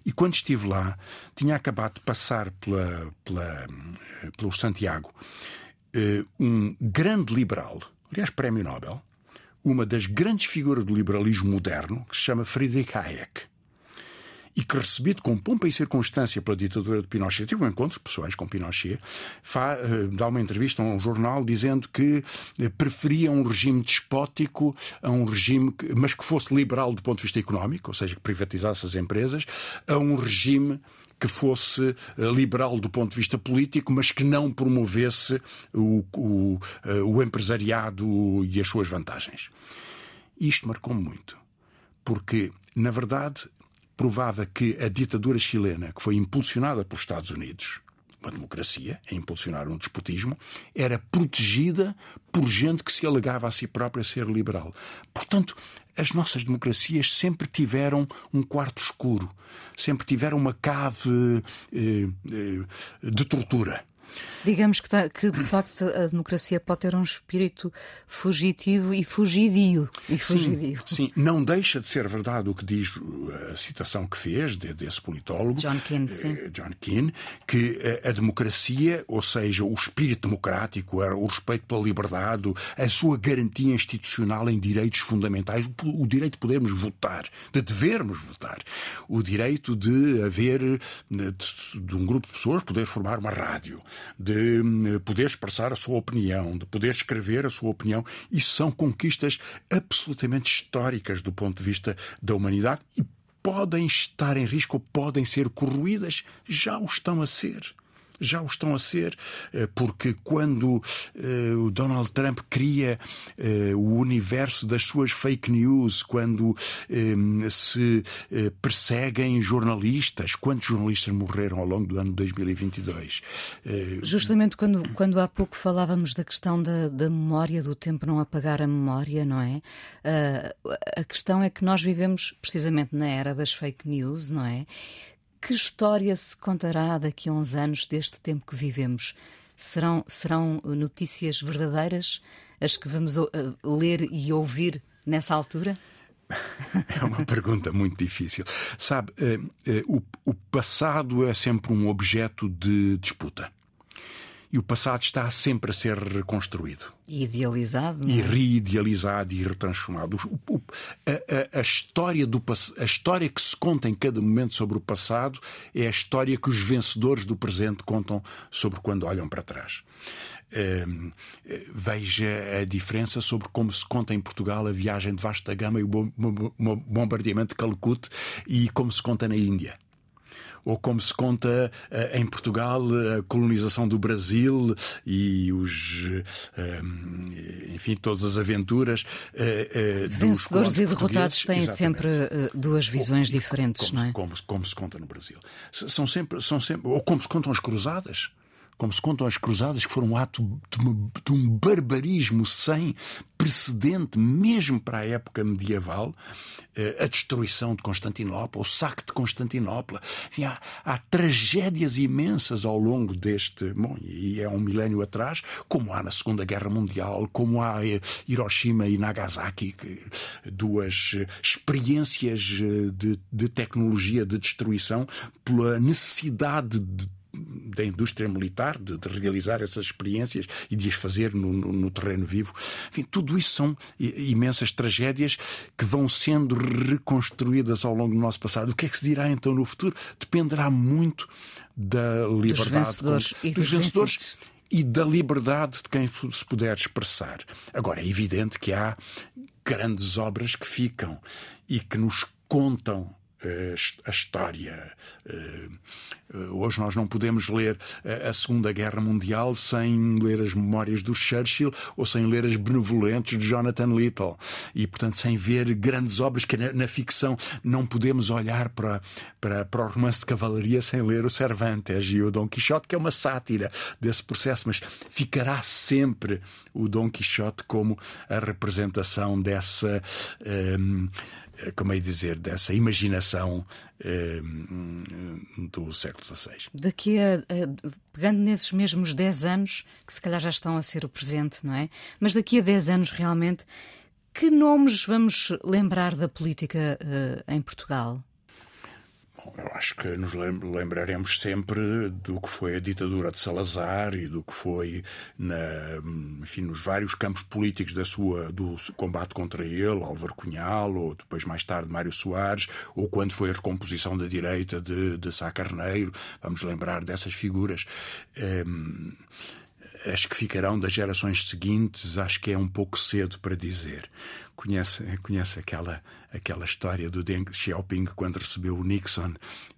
E quando estive lá, tinha acabado de passar pela, pela, eh, pelo Santiago eh, um grande liberal, aliás, prémio Nobel, uma das grandes figuras do liberalismo moderno, que se chama Friedrich Hayek e que, recebido com pompa e circunstância pela ditadura de Pinochet, tive encontros pessoais com Pinochet, eh, dá uma entrevista a um jornal dizendo que eh, preferia um regime despótico a um regime, que, mas que fosse liberal do ponto de vista económico, ou seja, que privatizasse as empresas, a um regime que fosse eh, liberal do ponto de vista político, mas que não promovesse o, o, o empresariado e as suas vantagens. Isto marcou-me muito, porque, na verdade, provava que a ditadura chilena, que foi impulsionada pelos Estados Unidos, uma democracia, a impulsionar um despotismo, era protegida por gente que se alegava a si própria ser liberal. Portanto, as nossas democracias sempre tiveram um quarto escuro, sempre tiveram uma cave eh, eh, de tortura. Digamos que, tá, que, de facto a democracia pode ter um espírito fugitivo e fugidio. E fugidio. Sim, sim, não deixa de ser verdade o que diz uh, a citação que fez desse politólogo, John Keane, uh, sim. John Keane, que uh, a democracia, ou seja, o espírito democrático, o respeito pela liberdade, a sua garantia institucional em direitos fundamentais, o direito de podermos votar, de devermos votar, o direito de haver, de, de um grupo de pessoas poder formar uma rádio, de hum, poder expressar a sua opinião, de poder escrever a sua opinião. Isso são conquistas absolutamente históricas do ponto de vista da humanidade e podem estar em risco podem ser corroídas, já o estão a ser já o estão a ser, eh, porque quando eh, o Donald Trump cria eh, o universo das suas fake news, quando se perseguem jornalistas, quantos jornalistas morreram ao longo do ano 2022? Justamente quando, quando há pouco falávamos da questão da, da memória, do tempo não apagar a memória, não é? a questão é que nós vivemos precisamente na era das fake news, não é? Que história se contará daqui a uns anos deste tempo que vivemos? Serão, serão notícias verdadeiras as que vamos uh, ler e ouvir nessa altura? É uma pergunta muito difícil. Sabe, uh, uh, o, o passado é sempre um objeto de disputa e o passado está sempre a ser reconstruído. E idealizado. Não é? E reidealizado e retransformado. O, o, a, a, a, história do, a história que se conta em cada momento sobre o passado é a história que os vencedores do presente contam sobre quando olham para trás. Uh, veja a diferença sobre como se conta em Portugal a viagem de vasta gama e o bombardeamento de Calcute e como se conta na Índia ou como se conta eh, em Portugal a colonização do Brasil e os, eh, enfim, todas as aventuras. Eh, Vencedores e derrotados têm Exatamente. sempre duas visões ou, diferentes, como, não é? Como, como, se conta no Brasil. São sempre, são sempre, ou como se contam as cruzadas como se contam as cruzadas, que foram um ato de, uma, de, um barbarismo sem precedente, mesmo para a época medieval, eh, a destruição de Constantinopla, o saque de Constantinopla. Enfim, há, há, tragédias imensas ao longo deste. Bom, e é um milénio atrás, como há na Segunda Guerra Mundial, como há eh, Hiroshima e Nagasaki, duas eh, experiências de, de tecnologia de destruição pela necessidade de da indústria militar, de, de, realizar essas experiências e de as fazer no, no, no terreno vivo. Enfim, tudo isso são imensas tragédias que vão sendo reconstruídas ao longo do nosso passado. O que é que se dirá então no futuro? Dependerá muito da liberdade dos vencedores, com, dos vencedores e da liberdade de quem se puder expressar. Agora, é evidente que há grandes obras que ficam e que nos contam a história. Eh, hoje nós não podemos ler a Segunda Guerra Mundial sem ler as memórias do Churchill ou sem ler as benevolentes de Jonathan Little. E, portanto, sem ver grandes obras que na, ficção não podemos olhar para, para, para o romance de cavalaria sem ler o Cervantes e o Dom Quixote, que é uma sátira desse processo, mas ficará sempre o Dom Quixote como a representação dessa. Um, eh, como é dizer, dessa imaginação eh, do século XVI. Daqui a, a, pegando nesses mesmos 10 anos, que se calhar já estão a ser o presente, não é? Mas daqui a 10 anos realmente, que nomes vamos lembrar da política uh, em Portugal? Eu acho que nos lembraremos sempre do que foi a ditadura de Salazar e do que foi na, enfim, nos vários campos políticos da sua, do combate contra ele, Álvaro Cunhal, ou depois mais tarde Mário Soares, ou quando foi a recomposição da direita de, de Sá Carneiro. Vamos lembrar dessas figuras. Um, as que ficarão das gerações seguintes, acho que é um pouco cedo para dizer. Conhece, conhece aquela, aquela história do Deng Xiaoping quando recebeu o Nixon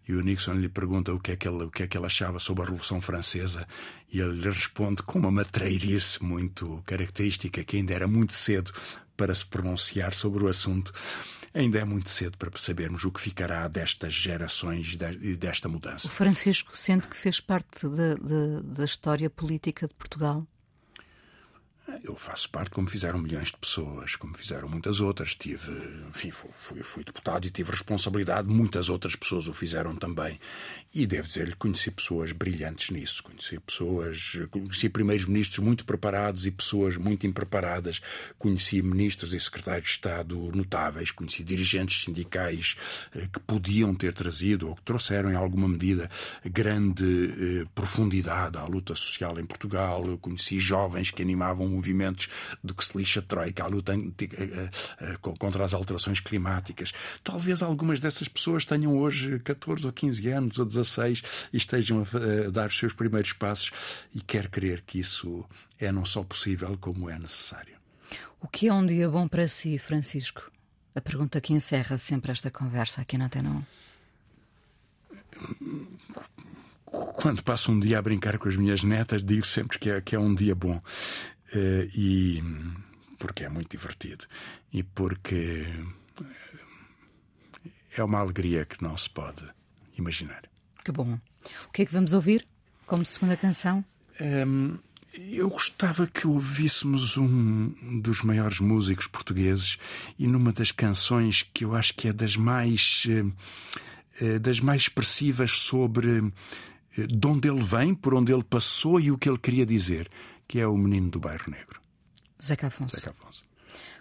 e o Nixon lhe pergunta o que é que ele, o que é que ele achava sobre a Revolução Francesa e ele lhe responde com uma matreirice muito característica que ainda era muito cedo para se pronunciar sobre o assunto. Ainda é muito cedo para sabermos o que ficará destas gerações e desta mudança. O Francisco sente que fez parte da, da, da história política de Portugal? Eu faço parte, como fizeram milhões de pessoas, como fizeram muitas outras. Tive, enfim, fui, fui, deputado e tive responsabilidade. Muitas outras pessoas o fizeram também. E devo dizer-lhe, conheci pessoas brilhantes nisso. Conheci pessoas, conheci primeiros ministros muito preparados e pessoas muito impreparadas. Conheci ministros e secretários de Estado notáveis. Conheci dirigentes sindicais eh, que podiam ter trazido ou que trouxeram, em alguma medida, grande eh, profundidade à luta social em Portugal. Conheci jovens que animavam movimentos do que se lixa a Troika, a luta contra as alterações climáticas. Talvez algumas dessas pessoas tenham hoje 14 ou 15 anos ou 16 e estejam a dar os seus primeiros passos e quer crer que isso é não só possível como é necessário. O que é um dia bom para si, Francisco? A pergunta que encerra sempre esta conversa aqui na Antena 1 quando passo um dia a brincar com as minhas netas, digo sempre que é, que é um dia bom. Uh, e porque é muito divertido e porque é uma alegria que não se pode imaginar. Que bom. O que é que vamos ouvir como segunda canção? Um, ehm, eu gostava que ouvíssemos um dos maiores músicos portugueses e numa das canções que eu acho que é das mais uh, das mais expressivas sobre de onde ele vem, por onde ele passou e o que ele queria dizer que é o menino do bairro negro. Zeca Afonso. Zeca Afonso.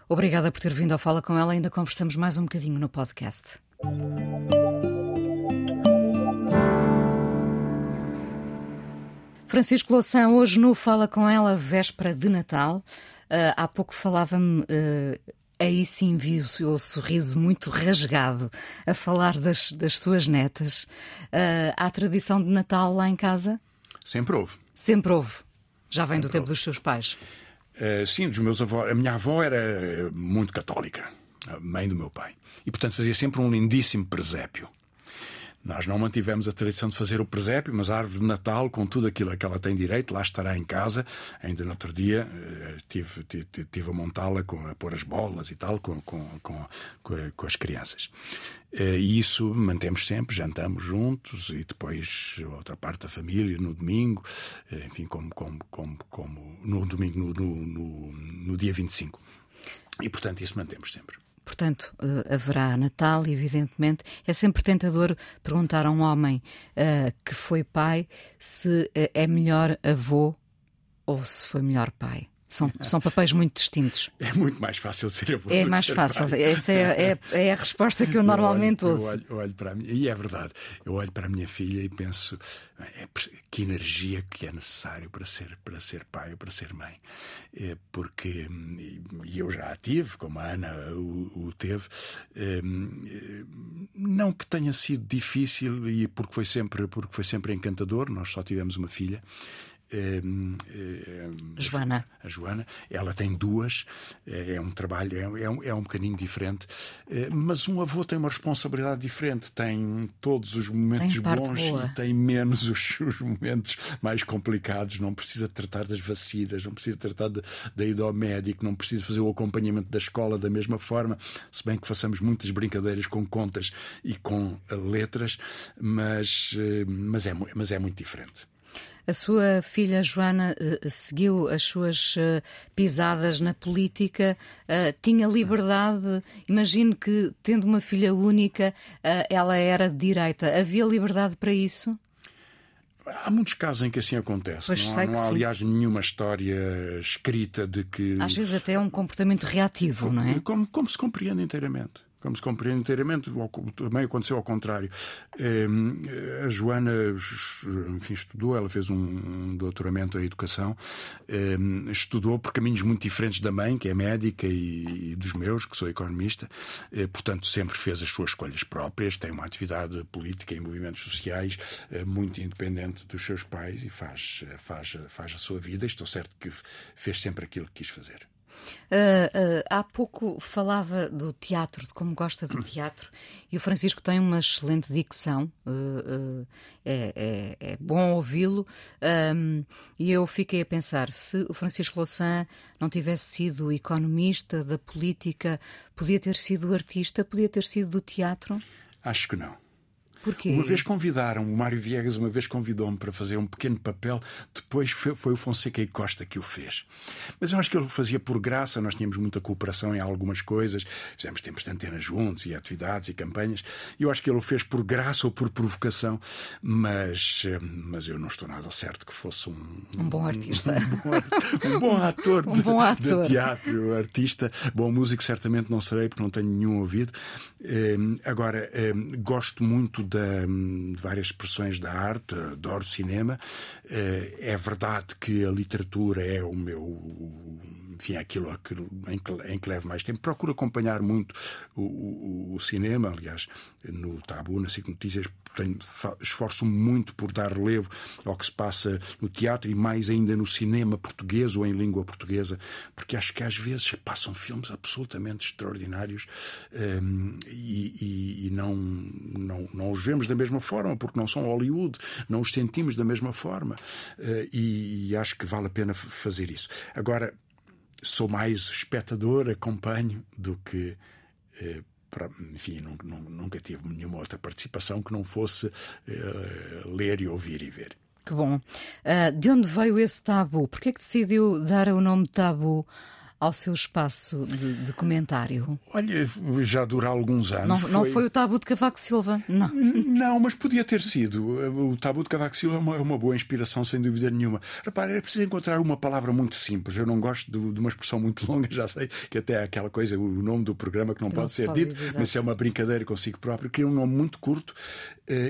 Obrigada por ter vindo ao Fala com ela. Ainda conversamos mais um bocadinho no podcast. Francisco Louçã, hoje no Fala com ela, véspera de Natal. Uh, há pouco falava-me, uh, aí sim vi o seu sorriso muito rasgado a falar das, das suas netas. Uh, há tradição de Natal lá em casa? Sempre houve. Sempre houve. Já vem do tempo dos seus pais? Uh, sim, dos meus avós. A minha avó era muito católica, a mãe do meu pai. E, portanto, fazia sempre um lindíssimo presépio. Nós não mantivemos a tradição de fazer o presépio, mas a árvore de Natal, com tudo aquilo a que ela tem direito, lá estará em casa. Ainda no outro dia eh, tive, tive, tive a montá-la, a pôr as bolas e tal, com, com, com, com as crianças. Eh, e isso mantemos sempre, jantamos juntos e depois outra parte da família no domingo, eh, enfim, como, como, como, como no domingo, no, no, no dia 25. E portanto isso mantemos sempre. Portanto, uh, haverá Natal, evidentemente. É sempre tentador perguntar a um homem uh, que foi pai se uh, é melhor avô ou se foi melhor pai. São, são papéis muito distintos. É muito mais fácil ser avô. É mais fácil. pai. Essa é, é, é a resposta que eu normalmente eu olho, ouço. Eu olho, eu olho para a minha, e é verdade. Eu olho para a minha filha e penso é, que energia que é necessário para ser, para ser pai ou para ser mãe. É, porque, e eu já a tive, como a Ana o, o teve, é, não que tenha sido difícil e porque foi sempre, porque foi sempre encantador, nós só tivemos uma filha. É, é, Joana. A Joana, ela tem duas, é, é um trabalho, é, é, um, é um bocadinho diferente, é, mas um avô tem uma responsabilidade diferente, tem todos os momentos bons boa. e tem menos os, os, momentos mais complicados. Não precisa tratar das vacinas, não precisa tratar de, da ida ao médico, não precisa fazer o acompanhamento da escola da mesma forma, se bem que façamos muitas brincadeiras com contas e com letras, mas, mas, é, mas é muito diferente. A sua filha Joana uh, seguiu as suas uh, pisadas na política, tinha liberdade. Imagino que, tendo uma filha única, ela era de direita. Havia liberdade para isso? Há muitos casos em que assim acontece. Pois não há, não há sim. aliás, nenhuma história escrita de que. Às vezes até é um comportamento reativo, não é? Como, como se compreende inteiramente como se compreende inteiramente, também aconteceu ao contrário. A Joana enfim, estudou, ela fez um doutoramento em educação, estudou por caminhos muito diferentes da mãe, que é médica, e dos meus, que sou economista, portanto, sempre fez as suas escolhas próprias, tem uma atividade política em movimentos sociais muito independente dos seus pais e faz, faz, faz a sua vida. Estou certo que fez sempre aquilo que quis fazer. Uh, uh, há pouco falava do teatro, de como gosta do teatro, e o Francisco tem uma excelente dicção, uh, é, é, é, bom ouvi-lo. Um, e eu fiquei a pensar: se o Francisco Louçã não tivesse sido economista da política, podia ter sido artista, podia ter sido do teatro? Acho que não. Porquê? Uma vez convidaram, o Mário Viegas uma vez convidou-me para fazer um pequeno papel, depois foi, foi, o Fonseca e Costa que o fez. Mas eu acho que ele o fazia por graça, nós tínhamos muita cooperação em algumas coisas, fizemos tempos de antena juntos e atividades e campanhas, e eu acho que ele o fez por graça ou por provocação, mas, mas eu não estou nada certo que fosse um... Um bom artista. Um, um bom ator, um de, bom ator. de teatro, artista. Bom músico certamente não serei, porque não tenho nenhum ouvido. Agora, gosto muito da, de várias expressões da arte, adoro cinema. É verdade que a literatura é o meu. Enfim, é aquilo em que, em que levo mais tempo. Procuro acompanhar muito o, o, o cinema, aliás, no Tabu, na SIC Notícias, esforço-me muito por dar relevo ao que se passa no teatro e mais ainda no cinema português ou em língua portuguesa, porque acho que às vezes passam filmes absolutamente extraordinários um, e, e, e não, não, não os vemos da mesma forma, porque não são Hollywood, não os sentimos da mesma forma uh, e, e acho que vale a pena fazer isso. Agora, sou mais espectador, acompanho, do que. Uh, para, enfim, nunca, nunca tive nenhuma outra participação que não fosse uh, ler e ouvir e ver. Que bom. Uh, de onde veio esse tabu? Por que é que decidiu dar o nome tabu ao seu espaço de, de comentário? Olha, já dura alguns anos. Não foi... não foi o tabu de Cavaco Silva? Não. Não, mas podia ter sido. O tabu de Cavaco Silva é uma, é uma boa inspiração, sem dúvida nenhuma. Repara, é preciso encontrar uma palavra muito simples. Eu não gosto de, de uma expressão muito longa, já sei que até é aquela coisa, o nome do programa que não Que pode não se ser pode dito, dizer, mas é uma brincadeira consigo próprio. Queria um nome muito curto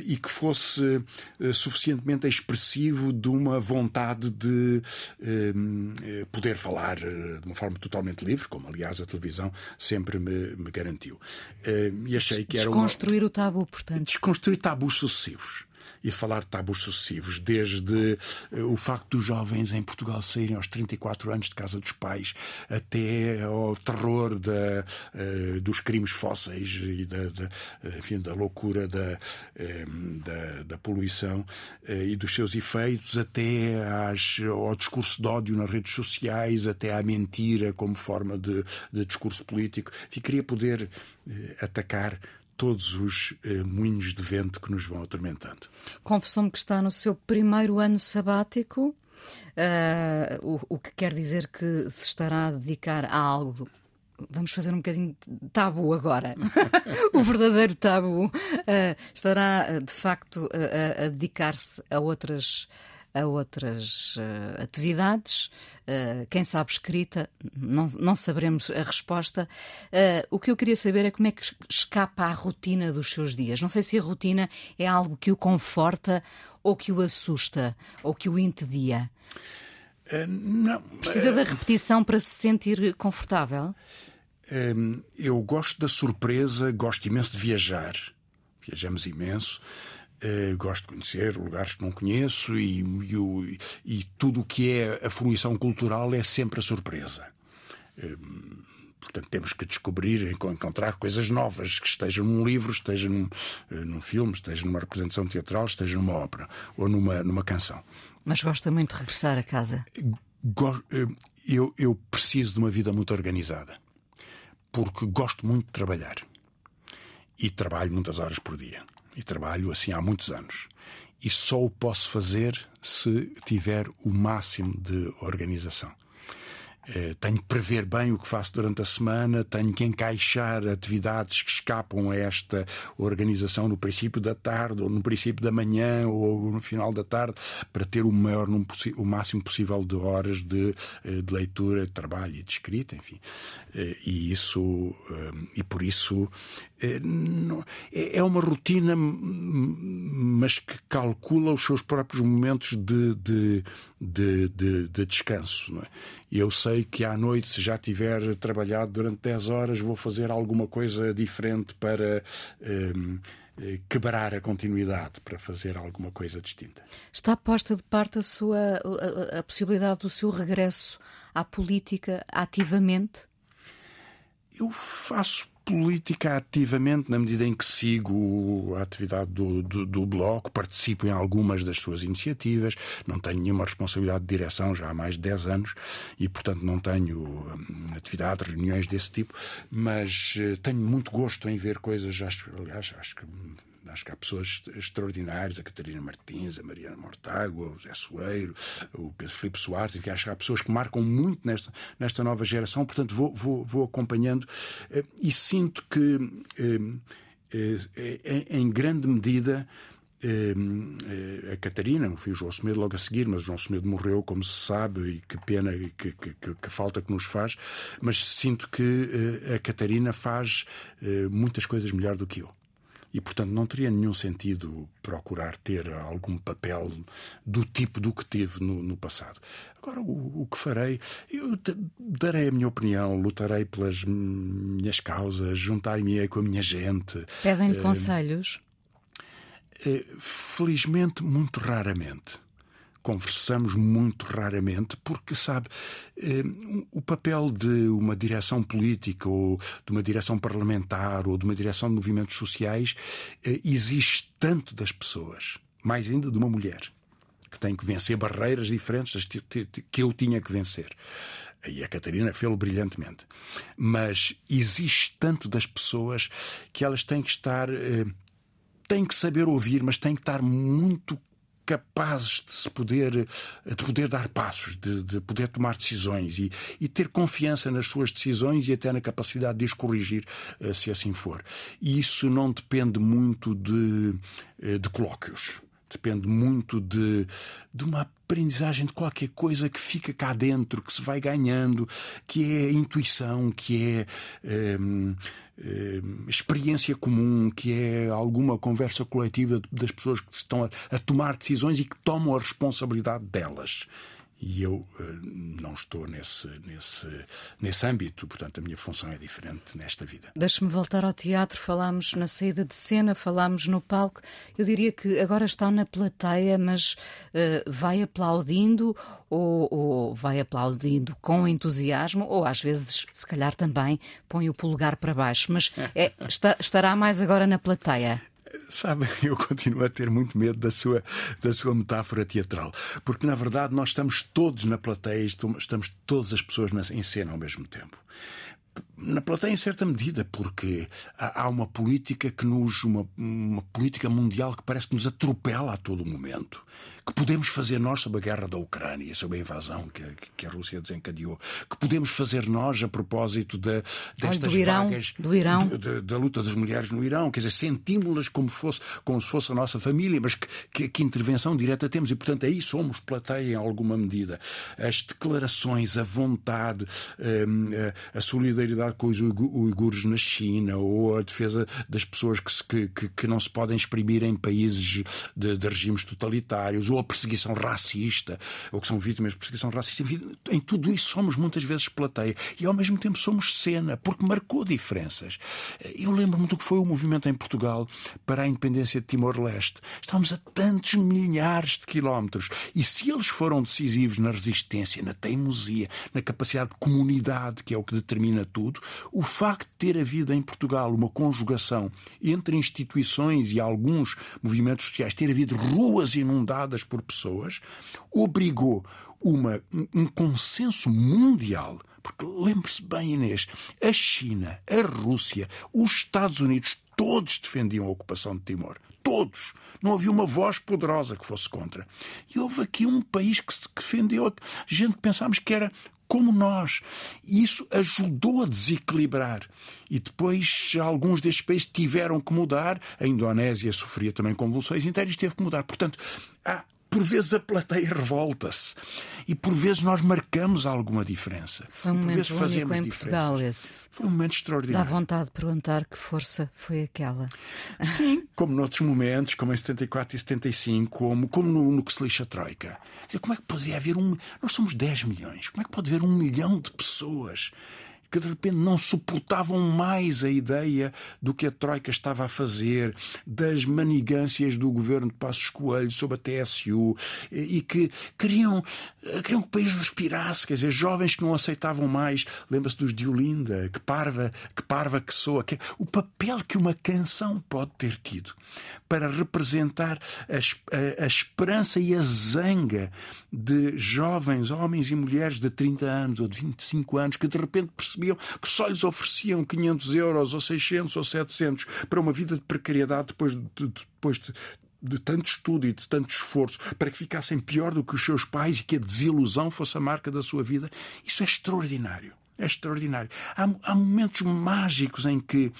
e que fosse eh, suficientemente expressivo de uma vontade de eh, poder falar de uma forma totalmente livre, como aliás a televisão sempre me, me garantiu. E achei que era uma... Desconstruir o tabu, portanto. Desconstruir tabus sucessivos e falar de tabus sucessivos, desde uh, o facto dos jovens em Portugal saírem aos 34 anos de casa dos pais, até ao terror da, uh, dos crimes fósseis e da, da, enfim, da loucura da, uh, da, da, poluição e dos seus efeitos, até às, ao discurso de ódio nas redes sociais, até à mentira como forma de, de discurso político. E queria poder atacar todos os eh, moinhos de vento que nos vão atormentando. Confessou-me que está no seu primeiro ano sabático, uh, o, o, que quer dizer que se estará a dedicar a algo. Vamos fazer um bocadinho de tabu agora. o verdadeiro tabu uh, estará de facto a, a dedicar-se a outras a outras uh, atividades. Uh, quem sabe escrita, não, não saberemos a resposta. Uh, o que eu queria saber é como é que escapa à rotina dos seus dias. Não sei se a rotina é algo que o conforta ou que o assusta ou que o entedia. não. Precisa da repetição para se sentir confortável? eu gosto da surpresa, gosto imenso de viajar. Viajamos imenso. Uh, gosto de conhecer lugares que não conheço e, e, e tudo o que é a fruição cultural é sempre a surpresa. Uh, portanto, temos que descobrir, encontrar coisas novas que estejam num livro, esteja num, uh, num filme, esteja numa representação teatral, esteja numa ópera ou numa, numa canção. Mas gosta muito de regressar a casa? Eu, eu preciso de uma vida muito organizada porque gosto muito de trabalhar. E trabalho muitas horas por dia. E trabalho assim há muitos anos. E só o posso fazer se tiver o máximo de organização. Eh, tenho que prever bem o que faço durante a semana, tenho que encaixar atividades que escapam a esta organização no princípio da tarde, ou no princípio da manhã, ou no final da tarde, para ter o maior o máximo possível de horas de, eh, de leitura, de trabalho e de escrita, enfim. Eh, e isso, e por isso é, é uma rotina, mas que calcula os seus próprios momentos de, de, de, de, de descanso. É? Eu sei que à noite, se já tiver trabalhado durante 10 horas, vou fazer alguma coisa diferente para. Um, eh, quebrar a continuidade para fazer alguma coisa distinta. Está posta de parte a sua a, a possibilidade do seu regresso à política ativamente? Eu faço política ativamente, na medida em que sigo a atividade do, do, do, Bloco, participo em algumas das suas iniciativas, não tenho nenhuma responsabilidade de direção já há mais de 10 anos e, portanto, não tenho hum, atividades, reuniões desse tipo, mas uh, tenho muito gosto em ver coisas, acho, aliás, acho que Acho que há pessoas extraordinárias, a Catarina Martins, a Mariana Mortágua, o Zé Soeiro, o Pedro Filipe Soares, e que acho que há pessoas que marcam muito nesta, nesta nova geração, portanto vou, vou, vou acompanhando. Eh, e sinto que, eh, eh, em grande medida, a Catarina, fui o João Semedo logo a seguir, mas o João Semedo morreu, como se sabe, e que pena e que, que, que, falta que nos faz, mas sinto que a Catarina faz muitas coisas melhor do que eu e, portanto, não teria nenhum sentido procurar ter algum papel do tipo do que tive no, no passado. Agora, o, o, que farei? Eu darei a minha opinião, lutarei pelas minhas causas, juntar-me com a minha gente. Pedem-lhe uh, conselhos? Uh, felizmente, muito raramente conversamos muito raramente, porque, sabe, eh, o papel de uma direção política ou de uma direção parlamentar ou de uma direção de movimentos sociais eh, exige tanto das pessoas, mais ainda de uma mulher, que tem que vencer barreiras diferentes das que eu tinha que vencer. E a Catarina fez-lo brilhantemente. Mas existe tanto das pessoas que elas têm que estar. Eh, têm que saber ouvir, mas têm que estar muito capazes de se poder, de poder dar passos, de, de poder tomar decisões e, e, ter confiança nas suas decisões e até na capacidade de as corrigir, eh, se assim for. E isso não depende muito de, eh, de colóquios. Depende muito de, de uma aprendizagem de qualquer coisa que fica cá dentro, que se vai ganhando, que é intuição, que é. Ehm, eh, experiência comum, que é alguma conversa coletiva das pessoas que estão a tomar decisões e que tomam a responsabilidade delas. E eu uh, não estou nesse, nesse, nesse âmbito, portanto, a minha função é diferente nesta vida. Deixe-me voltar ao teatro. Falámos na saída de cena, falámos no palco. Eu diria que agora está na plateia, mas uh, vai aplaudindo ou, ou, vai aplaudindo com entusiasmo, ou às vezes, se calhar, também põe o polegar para baixo. Mas é, está, estará mais agora na plateia. Sabe, eu continuo a ter muito medo da sua, da sua metáfora teatral, porque na verdade nós estamos todos na plateia, estamos todas as pessoas em cena ao mesmo tempo. Na plateia, em certa medida, porque há uma política que nos. Uma, uma política mundial que parece que nos atropela a todo momento. Que podemos fazer nós sobre a guerra da Ucrânia, sobre a invasão que, que a Rússia desencadeou. Que podemos fazer nós a propósito de, destas do Irão, vagas. Do Irão. De, de, da luta das mulheres no Irão. Quer dizer, sentimos-las como, fosse, como se fosse a nossa família, mas que, que, que intervenção direta temos. E, portanto, aí somos plateia em alguma medida. As declarações, a vontade, hum, a solidariedade com os uigures na China ou a defesa das pessoas que, que, que não se podem exprimir em países de, de, regimes totalitários ou a perseguição racista ou que são vítimas de perseguição racista. Em tudo isso somos muitas vezes plateia e ao mesmo tempo somos cena porque marcou diferenças. Eu lembro-me do que foi o movimento em Portugal para a independência de Timor-Leste. Estávamos a tantos milhares de quilómetros e se eles foram decisivos na resistência, na teimosia, na capacidade de comunidade, que é o que determina tudo, o facto de ter havido em Portugal uma conjugação entre instituições e alguns movimentos sociais, ter havido ruas inundadas por pessoas, obrigou uma, um consenso mundial porque lembre-se bem, Inês, a China, a Rússia, os Estados Unidos, todos defendiam a ocupação de Timor. Todos. Não havia uma voz poderosa que fosse contra. E houve aqui um país que se defendeu, gente que pensámos que era como nós. E isso ajudou a desequilibrar. E depois alguns destes países tiveram que mudar. A Indonésia sofria também convulsões inteiras e teve que mudar. Portanto, há por vezes a plateia revolta-se e por vezes nós marcamos alguma diferença. Foi um por vezes fazemos em. Portugal esse. Foi um momento extraordinário. Dá vontade de perguntar que força foi aquela. Sim, como noutros momentos, como em 74 e 75, como, como no, no que se lixa a Troika. Dizer, como é que poderia haver um. Nós somos 10 milhões. Como é que pode haver um milhão de pessoas que de repente não suportavam mais a ideia do que a Troika estava a fazer, das manigâncias do governo de Passos Coelho sobre a TSU e que queriam, queriam que o país respirasse, quer dizer, jovens que não aceitavam mais, lembra-se dos de Olinda, que parva, que parva que soa, que, o papel que uma canção pode ter tido para representar a, a, a esperança e a zanga de jovens, homens e mulheres de 30 anos ou de 25 anos que de repente que só lhes ofereciam 500 euros ou 600 ou 700 para uma vida de precariedade depois de, depois de, de tanto estudo e de tanto esforço para que ficassem pior do que os seus pais e que a desilusão fosse a marca da sua vida, isso é extraordinário. É extraordinário. Há, há, momentos mágicos em que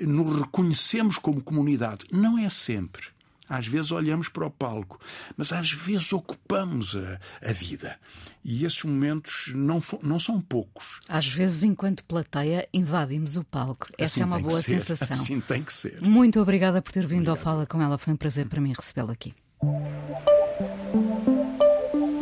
nos reconhecemos como comunidade. Não é sempre. Às vezes olhamos para o palco, mas às vezes ocupamos a, a vida. E esses momentos não, não são poucos. Às vezes, enquanto plateia, invadimos o palco. Essa assim é uma boa sensação. Assim tem que ser. Muito obrigada por ter vindo Obrigado. ao Fala com ela. Foi um prazer para mim recebê-la aqui.